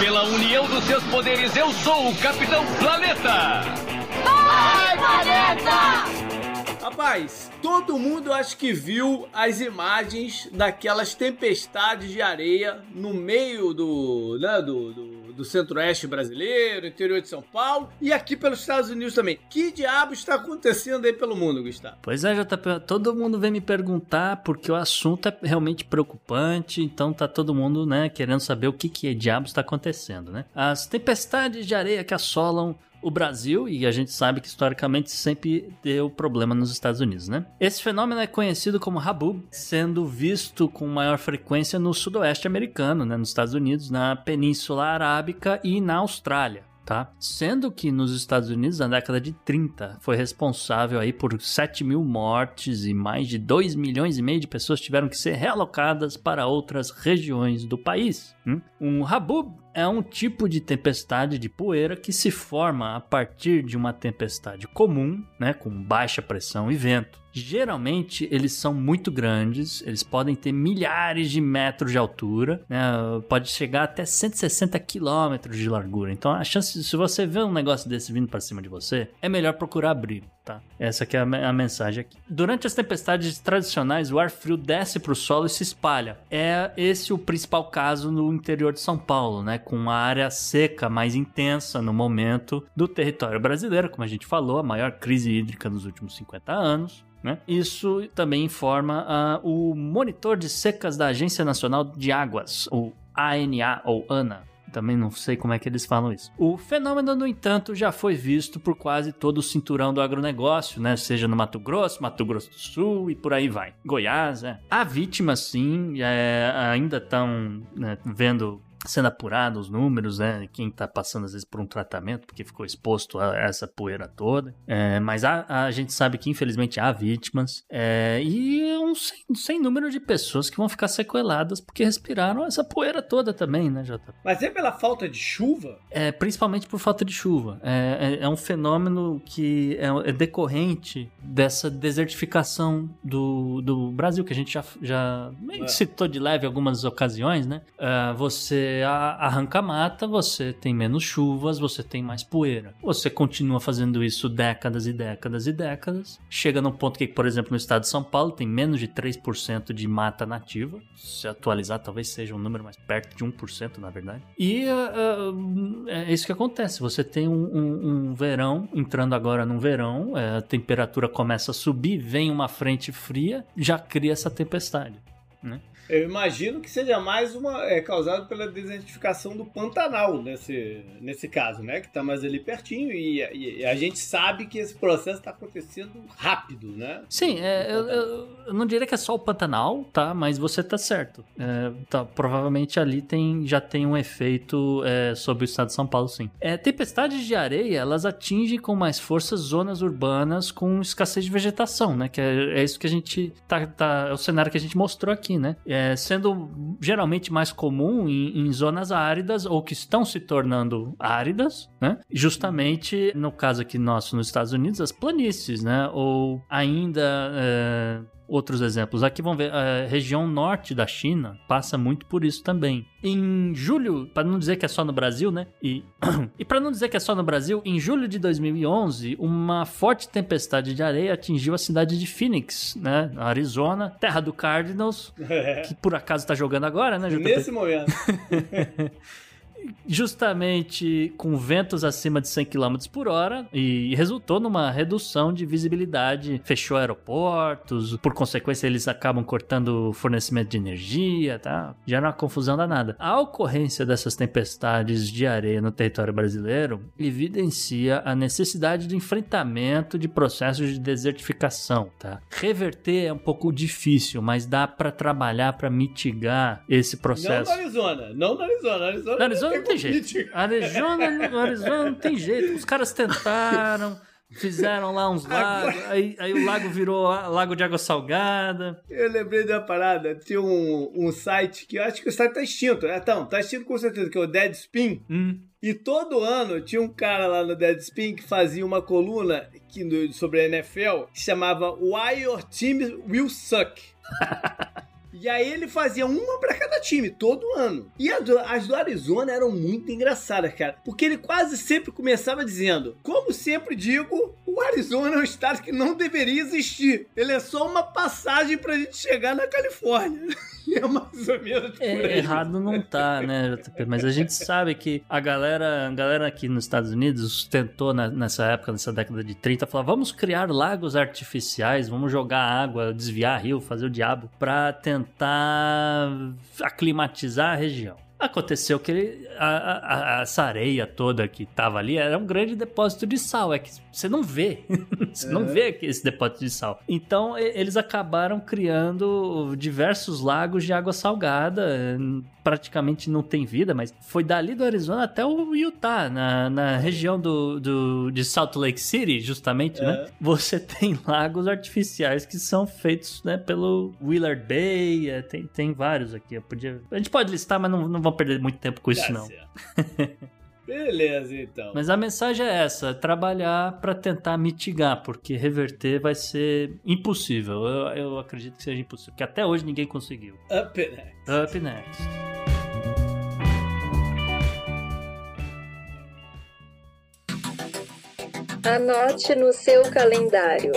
Pela união dos seus poderes, eu sou o Capitão Planeta! Rapaz, todo mundo acho que viu as imagens daquelas tempestades de areia no meio do, né, do, do- do centro-oeste brasileiro, interior de São Paulo e aqui pelos Estados Unidos também. Que diabo está acontecendo aí pelo mundo, Gustavo? Pois é, JP, todo mundo vem me perguntar porque o assunto é realmente preocupante, então tá todo mundo, né, querendo saber o que que diabo está acontecendo, né? As tempestades de areia que assolam o Brasil, e a gente sabe que historicamente sempre deu problema nos Estados Unidos, né? Esse fenômeno é conhecido como Habub, sendo visto com maior frequência no sudoeste americano, né, nos Estados Unidos, na Península Arábica e na Austrália. Tá? Sendo que nos Estados Unidos, na década de 30, foi responsável aí por 7 mil mortes e mais de 2 milhões e meio de pessoas tiveram que ser realocadas para outras regiões do país. Hum? Um Habub é um tipo de tempestade de poeira que se forma a partir de uma tempestade comum, né, com baixa pressão e vento. Geralmente eles são muito grandes, eles podem ter milhares de metros de altura, né? pode chegar até 160 quilômetros de largura. Então a chance, se você vê um negócio desse vindo para cima de você, é melhor procurar abrigo. Tá? Essa aqui é a, a mensagem aqui. Durante as tempestades tradicionais, o ar frio desce para o solo e se espalha. É esse o principal caso no interior de São Paulo, né? Com uma área seca mais intensa no momento do território brasileiro, como a gente falou, a maior crise hídrica nos últimos 50 anos. Né? Isso também informa uh, o monitor de secas da Agência Nacional de Águas, o ANA ou ANA. Também não sei como é que eles falam isso. O fenômeno, no entanto, já foi visto por quase todo o cinturão do agronegócio, né? Seja no Mato Grosso, Mato Grosso do Sul e por aí vai. Goiás, é. Há vítimas, sim, é, ainda estão né, vendo sendo apurado os números, né? Quem tá passando às vezes por um tratamento porque ficou exposto a essa poeira toda. É, mas a, a, gente sabe que infelizmente há vítimas é, e um sem, sem, número de pessoas que vão ficar sequeladas porque respiraram essa poeira toda também, né, Jota? Mas é pela falta de chuva? É, principalmente por falta de chuva. É, é, é um fenômeno que é, é, decorrente dessa desertificação do, do Brasil, que a gente já, já é. citou de leve algumas ocasiões, né? Uh, arranca mata, você tem menos chuvas, você tem mais poeira. Você continua fazendo isso décadas e décadas e décadas. Chega num ponto que, por exemplo, no estado de São Paulo tem menos de 3% de mata nativa. Se atualizar, talvez seja um número mais perto de 1%, na verdade. E uh, é isso que acontece. Você tem um, um, um verão, entrando agora num verão, uh, a temperatura começa a subir, vem uma frente fria, já cria essa tempestade. Né? Eu imagino que seja mais uma. é causado pela desertificação do Pantanal nesse, nesse caso, né? Que tá mais ali pertinho e, e, e a gente sabe que esse processo está acontecendo rápido, né? Sim, é, eu, eu, eu, não diria que é só o Pantanal, tá? Mas você tá certo. É, tá, provavelmente ali tem, já tem um efeito é, sobre o estado de São Paulo, sim. É, tempestades de areia, elas atingem com mais força zonas urbanas com escassez de vegetação, né? Que é, é isso que a gente tá, tá. É o cenário que a gente mostrou aqui, né? É, é, sendo geralmente mais comum em, em, zonas áridas ou que estão se tornando áridas, né? Justamente no caso aqui nosso nos Estados Unidos, as planícies, né? Ou ainda é, outros exemplos. Aqui vamos ver, a região norte da China passa muito por isso também. Em julho, para não dizer que é só no Brasil, né? E, <clears throat> e para não dizer que é só no Brasil, em julho de 2011, uma forte tempestade de areia atingiu a cidade de Phoenix, né? Na Arizona, terra do Cardinals, <laughs> que por acaso está jogando agora, né? Nesse momento. <laughs> justamente com ventos acima de 100 km por hora e resultou numa redução de visibilidade. Fechou aeroportos, por consequência, eles acabam cortando o fornecimento de energia, tá? Já não é uma confusão danada. A ocorrência dessas tempestades de areia no território brasileiro evidencia a necessidade de enfrentamento de processos de desertificação, tá? Reverter é um pouco difícil, mas dá para trabalhar para mitigar esse processo. Não na Arizona, não na Arizona. Arizona, na Arizona não tem jeito. Arizona, Arizona não tem jeito. Os caras tentaram. Fizeram lá uns lagos, aí, aí, o lago virou lago de água salgada. Eu lembrei da parada, tinha um, um site que eu acho que o site tá extinto. É, então, tá extinto com certeza, que é o Deadspin. Hum. E todo ano tinha um cara lá no Deadspin que fazia uma coluna que, sobre a NFL que chamava Why Your Team Will Suck. <laughs> E aí ele fazia uma pra cada time, todo ano. E do, as do Arizona eram muito engraçadas, cara. Porque ele quase sempre começava dizendo: Como sempre digo, o Arizona é um estado que não deveria existir. Ele é só uma passagem pra gente chegar na Califórnia. <laughs> é mais ou menos por é, aí. Errado não tá, né, JP? Mas a gente sabe que a galera, a galera aqui nos Estados Unidos tentou na, nessa época, nessa década de 30, falar: vamos criar lagos artificiais, vamos jogar água, desviar rio, fazer o diabo, pra tentar aclimatizar a região. Aconteceu que ele, a, a, essa areia toda que tava ali era um grande depósito de sal. É que você não vê. <laughs> você é. não vê esse depósito de sal. Então eles acabaram criando diversos lagos de água salgada. Praticamente não tem vida, mas foi dali do Arizona até o Utah, na, na região do, do, de Salt Lake City, justamente, né? é. né? Você tem lagos artificiais que são feitos né, pelo Willard Bay. É, tem, tem vários aqui. Eu podia, a gente pode listar, mas não, não vamos perder muito tempo com isso, não. <laughs> Beleza, então. Mas a mensagem é essa: trabalhar para tentar mitigar, porque reverter vai ser impossível. Eu, eu, acredito que seja impossível, porque até hoje ninguém conseguiu. Up next. Up next. Anote no seu calendário.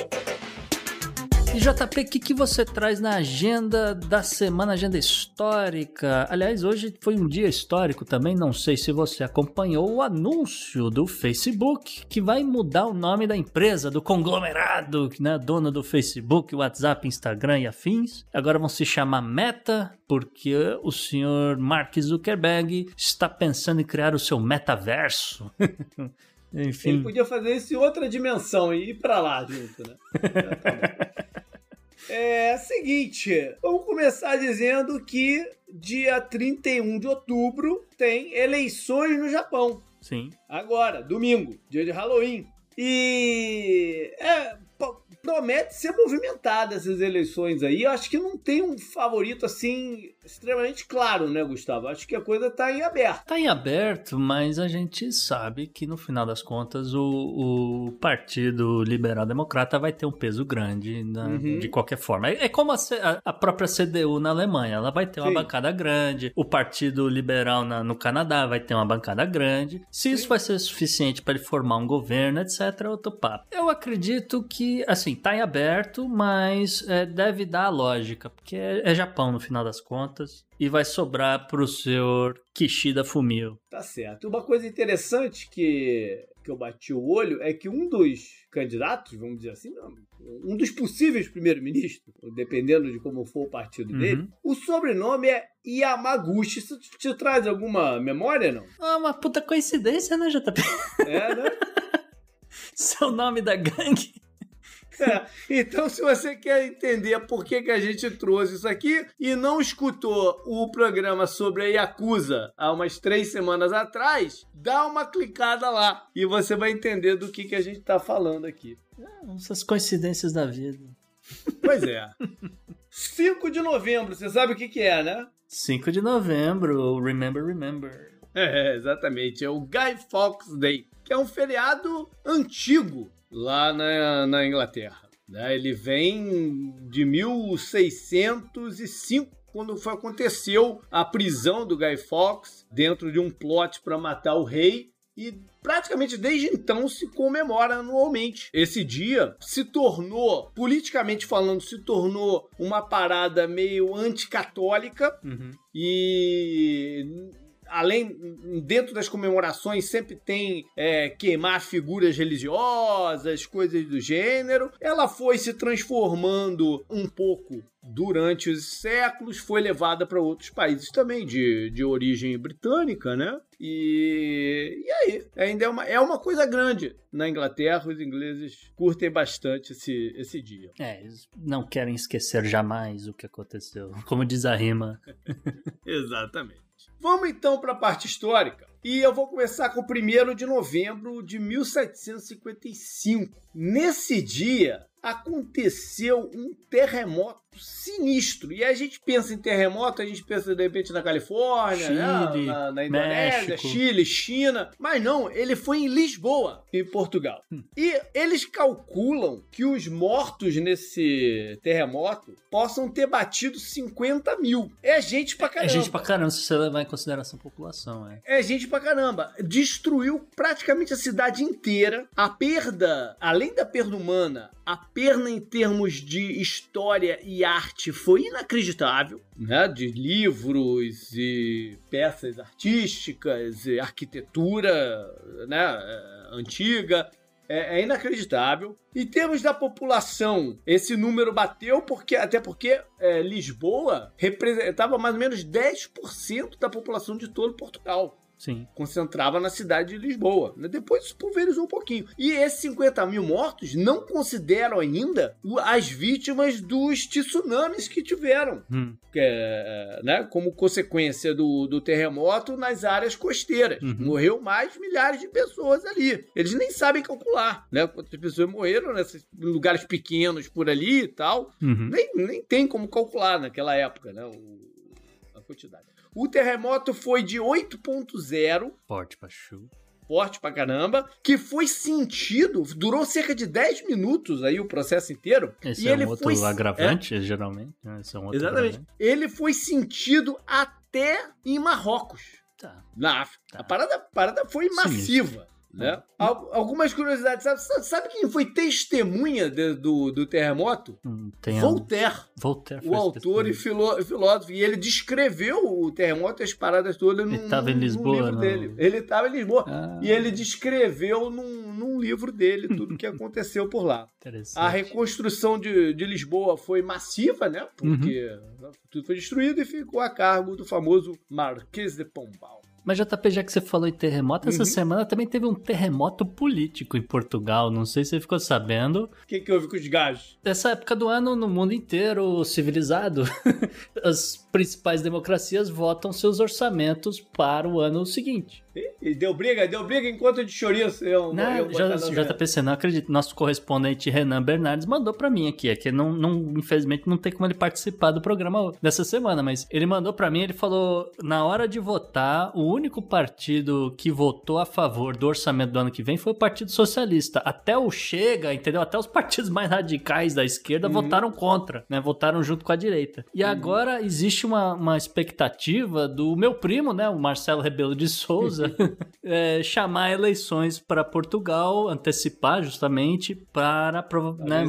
E JP, o que, que você traz na agenda da semana, agenda histórica? Aliás, hoje foi um dia histórico também, não sei se você acompanhou o anúncio do Facebook que vai mudar o nome da empresa, do conglomerado, né, dona do Facebook, WhatsApp, Instagram e afins. Agora vão se chamar Meta, porque o senhor Mark Zuckerberg está pensando em criar o seu metaverso. <laughs> Enfim. Ele podia fazer isso em outra dimensão e ir para lá junto, né? <laughs> tá é seguinte, vamos começar dizendo que dia 31 de outubro tem eleições no Japão. Sim. Agora, domingo, dia de Halloween. E é, promete ser movimentada essas eleições aí. Eu acho que não tem um favorito assim extremamente claro, né, Gustavo? Acho que a coisa tá em aberto. Tá em aberto, mas a gente sabe que no final das contas o, o Partido Liberal Democrata vai ter um peso grande na, uhum. de qualquer forma. É, é como a, a, própria CDU na Alemanha, ela vai ter uma Sim. bancada grande. O Partido Liberal na, no Canadá vai ter uma bancada grande. Se isso vai ser suficiente para ele formar um governo, etc, é outro papo. Eu acredito que, assim, tá em aberto, mas é, deve dar a lógica, porque é, é Japão no final das contas e vai sobrar pro senhor Kishida Fumio. Tá certo. Uma coisa interessante que, que eu bati o olho é que um dos candidatos, vamos dizer assim, um dos possíveis primeiros-ministros, dependendo de como for o partido uhum. dele, o sobrenome é Yamaguchi. Isso te, te traz alguma memória, não? Ah, uma puta coincidência, né, JP? É, né? <laughs> Seu nome da gangue. É, então, se você quer entender por que, que a gente trouxe isso aqui e não escutou o programa sobre a Yakuza há umas três semanas atrás, dá uma clicada lá e você vai entender do que, que a gente está falando aqui. É, essas coincidências da vida. Pois é. 5 de novembro, você sabe o que, que é, né? 5 de novembro, Remember, Remember. É, exatamente. É o Guy Fawkes Day, que é um feriado antigo lá na, na Inglaterra. Né? Ele vem de 1605 quando foi, aconteceu a prisão do Guy Fawkes dentro de um plot para matar o rei e praticamente desde então se comemora anualmente. Esse dia se tornou, politicamente falando, se tornou uma parada meio anticatólica uhum. e além, dentro das comemorações, sempre tem é, queimar figuras religiosas, coisas do gênero. Ela foi se transformando um pouco durante os séculos, foi levada para outros países também, de, de origem britânica, né? E, e aí, ainda é uma, é uma coisa grande. Na Inglaterra, os ingleses curtem bastante esse, esse dia. É, eles não querem esquecer jamais o que aconteceu, como diz a rima. <laughs> Exatamente. Vamos então para a parte histórica. E eu vou começar com o 1 de novembro de 1755. Nesse dia, aconteceu um terremoto sinistro. E a gente pensa em terremoto, a gente pensa de repente na Califórnia, né? Chile, na, na Indonésia, México. Chile, China. Mas não, ele foi em Lisboa, em Portugal. Hum. E eles calculam que os mortos nesse terremoto possam ter batido 50 mil. É gente pra caramba. É gente pra caramba se você levar em consideração a população, é. É gente pra caramba. Destruiu praticamente a cidade inteira. A perda, além da perda humana, a perda em termos de história e arte foi inacreditável, né? De livros e peças artísticas, e arquitetura, né? é, Antiga. É, é inacreditável. Em termos da população, esse número bateu porque até porque é, Lisboa representava mais ou menos 10% da população de todo Portugal Sim. concentrava na cidade de Lisboa. né? Depois isso pulverizou um pouquinho. E esses 50 mil mortos não consideram ainda as vítimas dos tsunamis que tiveram, Hum. que é, né, como consequência do, do terremoto nas áreas costeiras. Uhum. Morreu mais milhares de pessoas ali. Eles nem sabem calcular né, quantas pessoas morreram nesses lugares pequenos por ali e tal. Uhum. Nem, nem tem como calcular naquela época, né? o- a quantidade. O terremoto foi de 8.0, Forte pra chuva. forte pra caramba, que foi sentido, durou cerca de 10 minutos aí o processo inteiro. Esse é ele um outro foi agravante, geralmente. né? Esse é um outro Exatamente. agravante. Ele foi sentido até em Marrocos, Tá. na África. Tá. A parada, a parada foi Sinistro. massiva. Né? Al- Algumas curiosidades. Sabe, sabe quem foi testemunha de- do, do terremoto? Hum, Tem a- Voltaire. Voltaire o autor e filó- filósofo. E ele descreveu o terremoto e as paradas todas num, Ele tava em Lisboa, livro não? dele. Ele estava em Lisboa. Ah, E ele descreveu num, num livro dele tudo o que <laughs> aconteceu por lá. A reconstrução de, de Lisboa foi massiva, né? Porque Uhum. tudo foi destruído e ficou a cargo do famoso Marquês de Pombal. Mas JP, já que você falou em terremoto, essa Uhum. semana também teve um terremoto político em Portugal. Não sei se você ficou sabendo. O que, que houve com os gajos? Nessa época do ano, no mundo inteiro civilizado, <laughs> as principais democracias votam seus orçamentos para o ano seguinte. E deu briga, deu briga enquanto de chouriço. Eu, Não, eu já, JP, não acredita. Nosso correspondente Renan Bernardes mandou pra mim aqui. É que não, não, infelizmente não tem como ele participar do programa dessa semana, mas ele mandou pra mim, ele falou: na hora de votar, o único partido que votou a favor do orçamento do ano que vem foi o Partido Socialista. Até o Chega, entendeu? Até os <laughs> partidos mais radicais da esquerda votaram contra, né? Votaram junto com a direita. E agora existe uma, uma expectativa do meu primo, né? O Marcelo Rebelo de Souza, é, <laughs> chamar eleições para Portugal, antecipar justamente para né,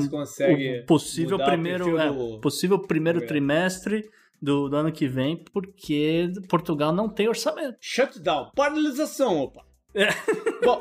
o possível o primeiro, perfil é, do- possível primeiro trimestre do, do ano que vem, porque Portugal não tem orçamento. Shutdown, paralisação, opa. É. <laughs> Bom,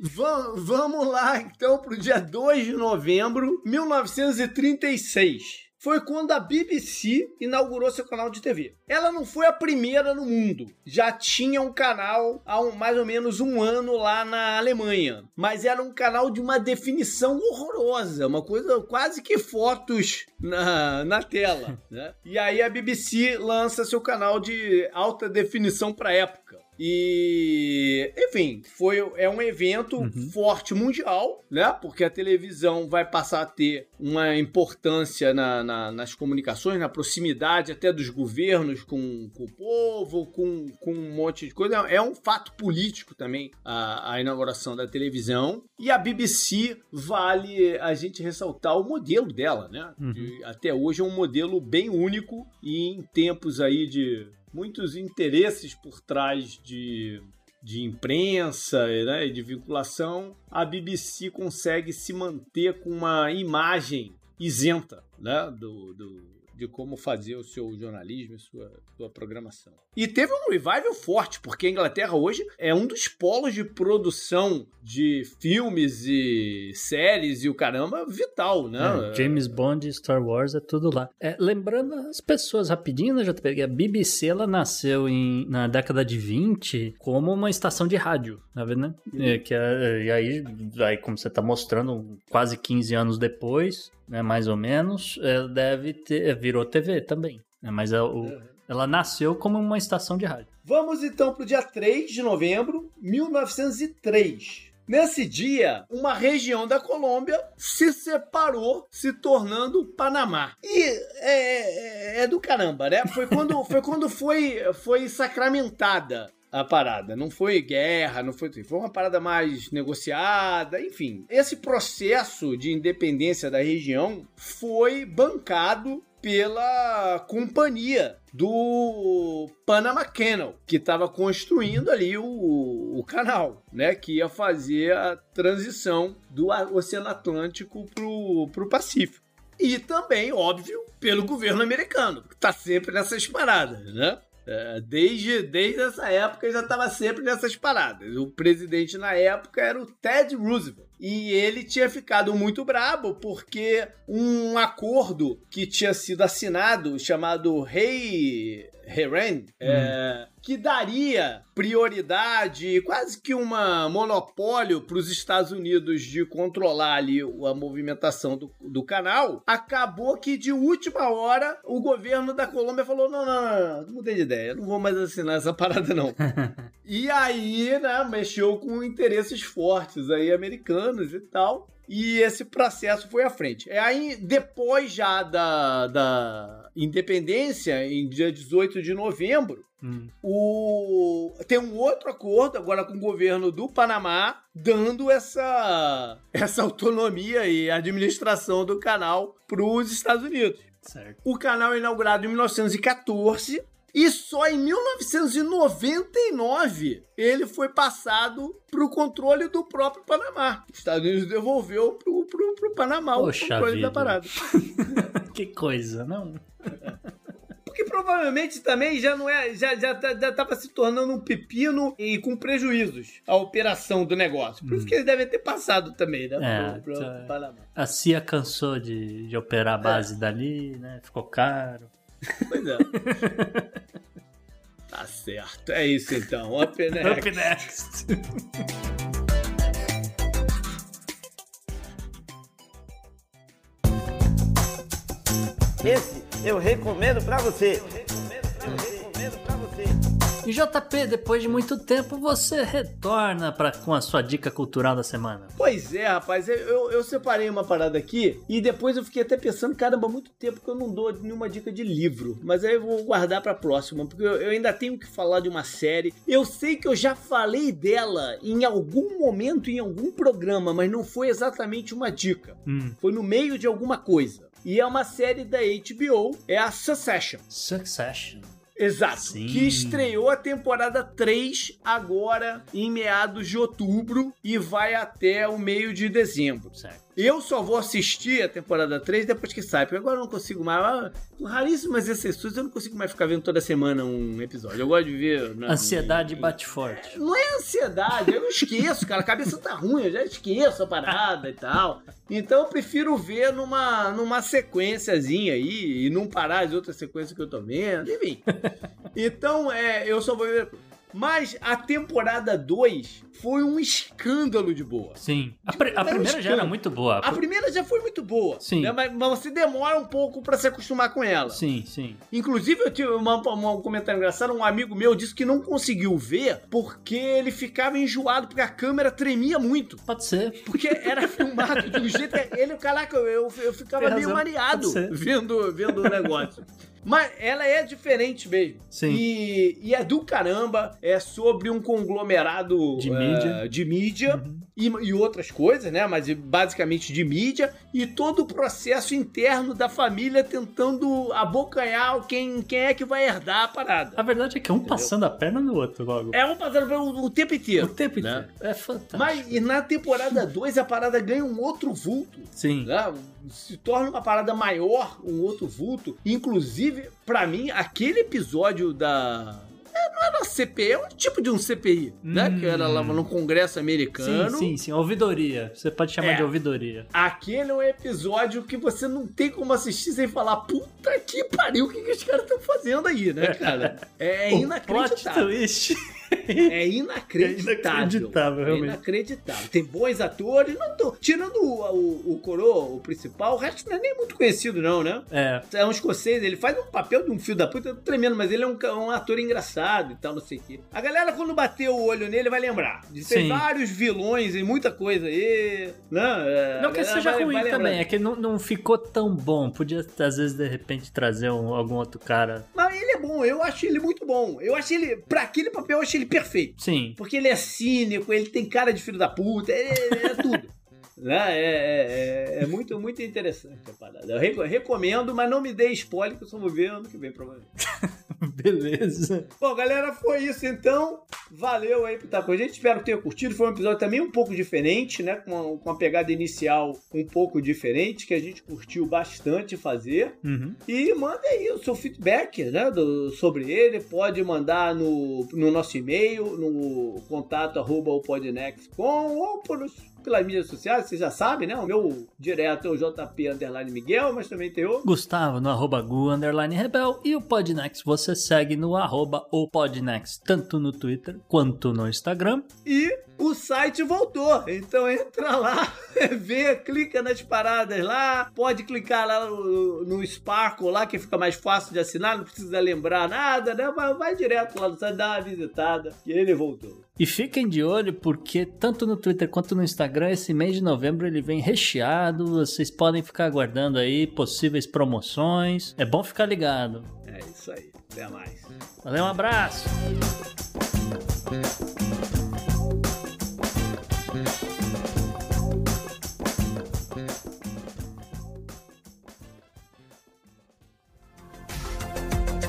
va- vamos lá então pro dia 2 de novembro de 1936. Foi quando a BBC inaugurou seu canal de TV. Ela não foi a primeira no mundo. Já tinha um canal há um- mais ou menos um ano lá na Alemanha. Mas era um canal de uma definição horrorosa. Uma coisa quase que fotos na, na tela. né? E aí a BBC lança seu canal de alta definição para época. E, enfim, foi, é um evento forte mundial, né? Porque a televisão vai passar a ter uma importância na- na- nas comunicações, na proximidade até dos governos com, com o povo, com, com um monte de coisa. É um fato político também a, a inauguração da televisão. E a BBC vale a gente ressaltar o modelo dela, né? De- até hoje é um modelo bem único e em tempos aí de muitos interesses por trás de, de imprensa né, e de vinculação, a BBC consegue se manter com uma imagem isenta né, do, do- de como fazer o seu jornalismo e sua, sua programação. E teve um revival forte, porque a Inglaterra hoje é um dos polos de produção de filmes e séries e o caramba vital, né? É, James Bond Star Wars é tudo lá. É, lembrando as pessoas rapidinho, né, JP? A BBC ela nasceu em, na década de 20 como uma estação de rádio, tá vendo? Né? É, que é- e aí, aí, como você tá mostrando, quase 15 anos depois, né, mais ou menos, é, deve ter, virou TV também. né, mas é o- ela nasceu como uma estação de rádio. Vamos então para o dia 3 de novembro de 1903. Nesse dia, uma região da Colômbia se separou, se tornando Panamá. E é, é, é do caramba, né? Foi quando foi, quando foi, foi sacramentada a parada. Não foi guerra, não foi. Foi uma parada mais negociada, enfim. Esse processo de independência da região foi bancado pela companhia do Panama Canal, que estava construindo ali o, o canal, né? Que ia fazer a transição do Oceano Atlântico pro, pro Pacífico. E também, óbvio, pelo governo americano, que está sempre nessas paradas, né? É, desde, desde essa época já estava sempre nessas paradas. O presidente na época era o Ted Roosevelt. E ele tinha ficado muito brabo porque um acordo que tinha sido assinado, chamado Rei Heren, hum. é, que daria prioridade, quase que uma monopólio para os Estados Unidos de controlar ali a movimentação do, do canal, acabou que de última hora o governo da Colômbia falou: não, não, não, não mudei de ideia, não vou mais assinar essa parada não. <laughs> e aí, né, mexeu com interesses fortes aí americanos e tal. E esse processo foi à frente. É aí, depois já da, da independência, em dia 18 de novembro, hum. o... tem um outro acordo agora com o governo do Panamá, dando essa, <laughs> essa autonomia e administração do canal para os Estados Unidos. Certo. O canal é inaugurado em 1914 e só em 1999 ele foi passado para o controle do próprio Panamá. Os Estados Unidos devolveu para o Panamá Poxa o controle vida. da parada. <laughs> que coisa, não? <laughs> Porque provavelmente também já não é. Já, já, tá, já tava se tornando um pepino e com prejuízos a operação do negócio. Por hum. isso que eles devem ter passado também, né? É, pro, pro tá. Panamá. A CIA cansou de, de operar a base é. dali, né? Ficou caro. Pois é. <laughs> tá certo. É isso então. Up next. Up next. Esse eu recomendo pra você. E JP, depois de muito tempo, você retorna pra, com a sua dica cultural da semana. Pois é, rapaz, eu, eu separei uma parada aqui e depois eu fiquei até pensando, caramba, muito tempo que eu não dou nenhuma dica de livro. Mas aí eu vou guardar pra próxima, porque eu, eu ainda tenho que falar de uma série. Eu sei que eu já falei dela em algum momento, em algum programa, mas não foi exatamente uma dica. Hum. Foi no meio de alguma coisa. E é uma série da HBO, é a Succession. Succession. Exato. Sim. Que estreou a temporada 3 agora em meados de outubro e vai até o meio de dezembro. Certo. Eu só vou assistir a temporada 3 depois que sai, porque agora eu não consigo mais. Ah, por raríssimas exceções, eu não consigo mais ficar vendo toda semana um episódio. Eu gosto de ver. Né, ansiedade bate forte. Não é ansiedade, eu esqueço, cara. A cabeça tá ruim, eu já esqueço a parada e tal. Então eu prefiro ver numa, numa sequenciazinha aí e não parar as outras sequências que eu tô vendo, enfim. <laughs> Então, é, eu só vou ver mas a temporada 2 foi um escândalo de boa. Sim. A, pr a primeira um já era muito boa. A primeira já foi muito boa. Sim. Né? Mas, mas, você demora um pouco para se acostumar com ela. Sim, sim. Inclusive, eu tive uma, uma, um comentário engraçado. Um amigo meu disse que não conseguiu ver porque ele ficava enjoado, porque a câmera tremia muito. Pode ser. Porque era <laughs> filmado de um jeito. Ele, caraca, eu, eu ficava meio mareado vendo, vendo o negócio. Mas ela é diferente mesmo. Sim. E, e, é do caramba. É sobre um conglomerado de mídia, uh, de mídia uhum. e, e, outras coisas, né? Mas basicamente de mídia. E todo o processo interno da família tentando abocanhar quem, quem é que vai herdar a parada. A verdade é que é um Entendeu? passando a perna no outro logo. É um passando o, o tempo inteiro. O tempo né? inteiro. Né? É fantástico. Mas e na temporada 2 a parada ganha um outro vulto. Sim. Né? Se torna uma parada maior, um outro vulto. Inclusive para mim, aquele episódio da. É, não era uma CPI, é um tipo de um CPI, hum. né? Que era lá no Congresso americano. Sim, sim, sim. Ouvidoria. Você pode chamar é. de ouvidoria. Aquele é um episódio que você não tem como assistir sem falar, puta que pariu, o que, que os caras estão fazendo aí, né, cara? É, <laughs> é inacreditável. Plot twist. É inacreditável. É inacreditável, É realmente. inacreditável. Tem bons atores, não tô. Tirando o, o, o coroa, o principal, o resto não é nem muito conhecido, não, né? É. É um escocês, ele faz um papel de um filho da puta tremendo, mas ele é um, um ator engraçado e tal, não sei o quê. A galera, quando bater o olho nele, vai lembrar. De ter vários vilões e muita coisa aí. Né? É, Não que seja vai- ruim vai também, é que não, não ficou tão bom. Podia, às vezes, de repente, trazer um- algum outro cara. Não, ele é bom, eu acho ele muito bom. Eu acho ele, pra aquele papel, eu acho ele perfeito. Sim. Porque ele é cínico, ele tem cara de filho da puta, ele é tudo. Né? É, é, é- é muito, muito interessante a parada. Eu reco- recomendo, mas não me dê spoiler, que eu só vou ver ano que vem, provavelmente. <laughs> Beleza. Bom, galera, foi isso então. Valeu aí por estar com a gente. Espero que tenha curtido. Foi um episódio também um pouco diferente, né? Com uma, com uma pegada inicial um pouco diferente, que a gente curtiu bastante fazer. Uhum. E manda aí o seu feedback né, do- sobre ele. Pode mandar no, no nosso e-mail, no contato arroba ou por, pelas mídias sociais, vocês já sabem, né? O meu direto é o JP Underline Miguel, mas também tem o. Gustavo no arroba Gu underline Rebel e o Podnext você segue no arroba o Podnext, tanto no Twitter quanto no Instagram. E o site voltou. Então entra lá, <laughs> vê, clica nas paradas lá. Pode clicar lá no, no Sparkle lá, que fica mais fácil de assinar, não precisa lembrar nada, né? Vai, vai direto lá no site, dá uma visitada. E ele voltou. E fiquem de olho porque tanto no Twitter quanto no Instagram esse mês de novembro ele vem recheado. Vocês podem ficar aguardando aí possíveis promoções. É bom ficar ligado. É isso aí. Até mais. Valeu, um abraço.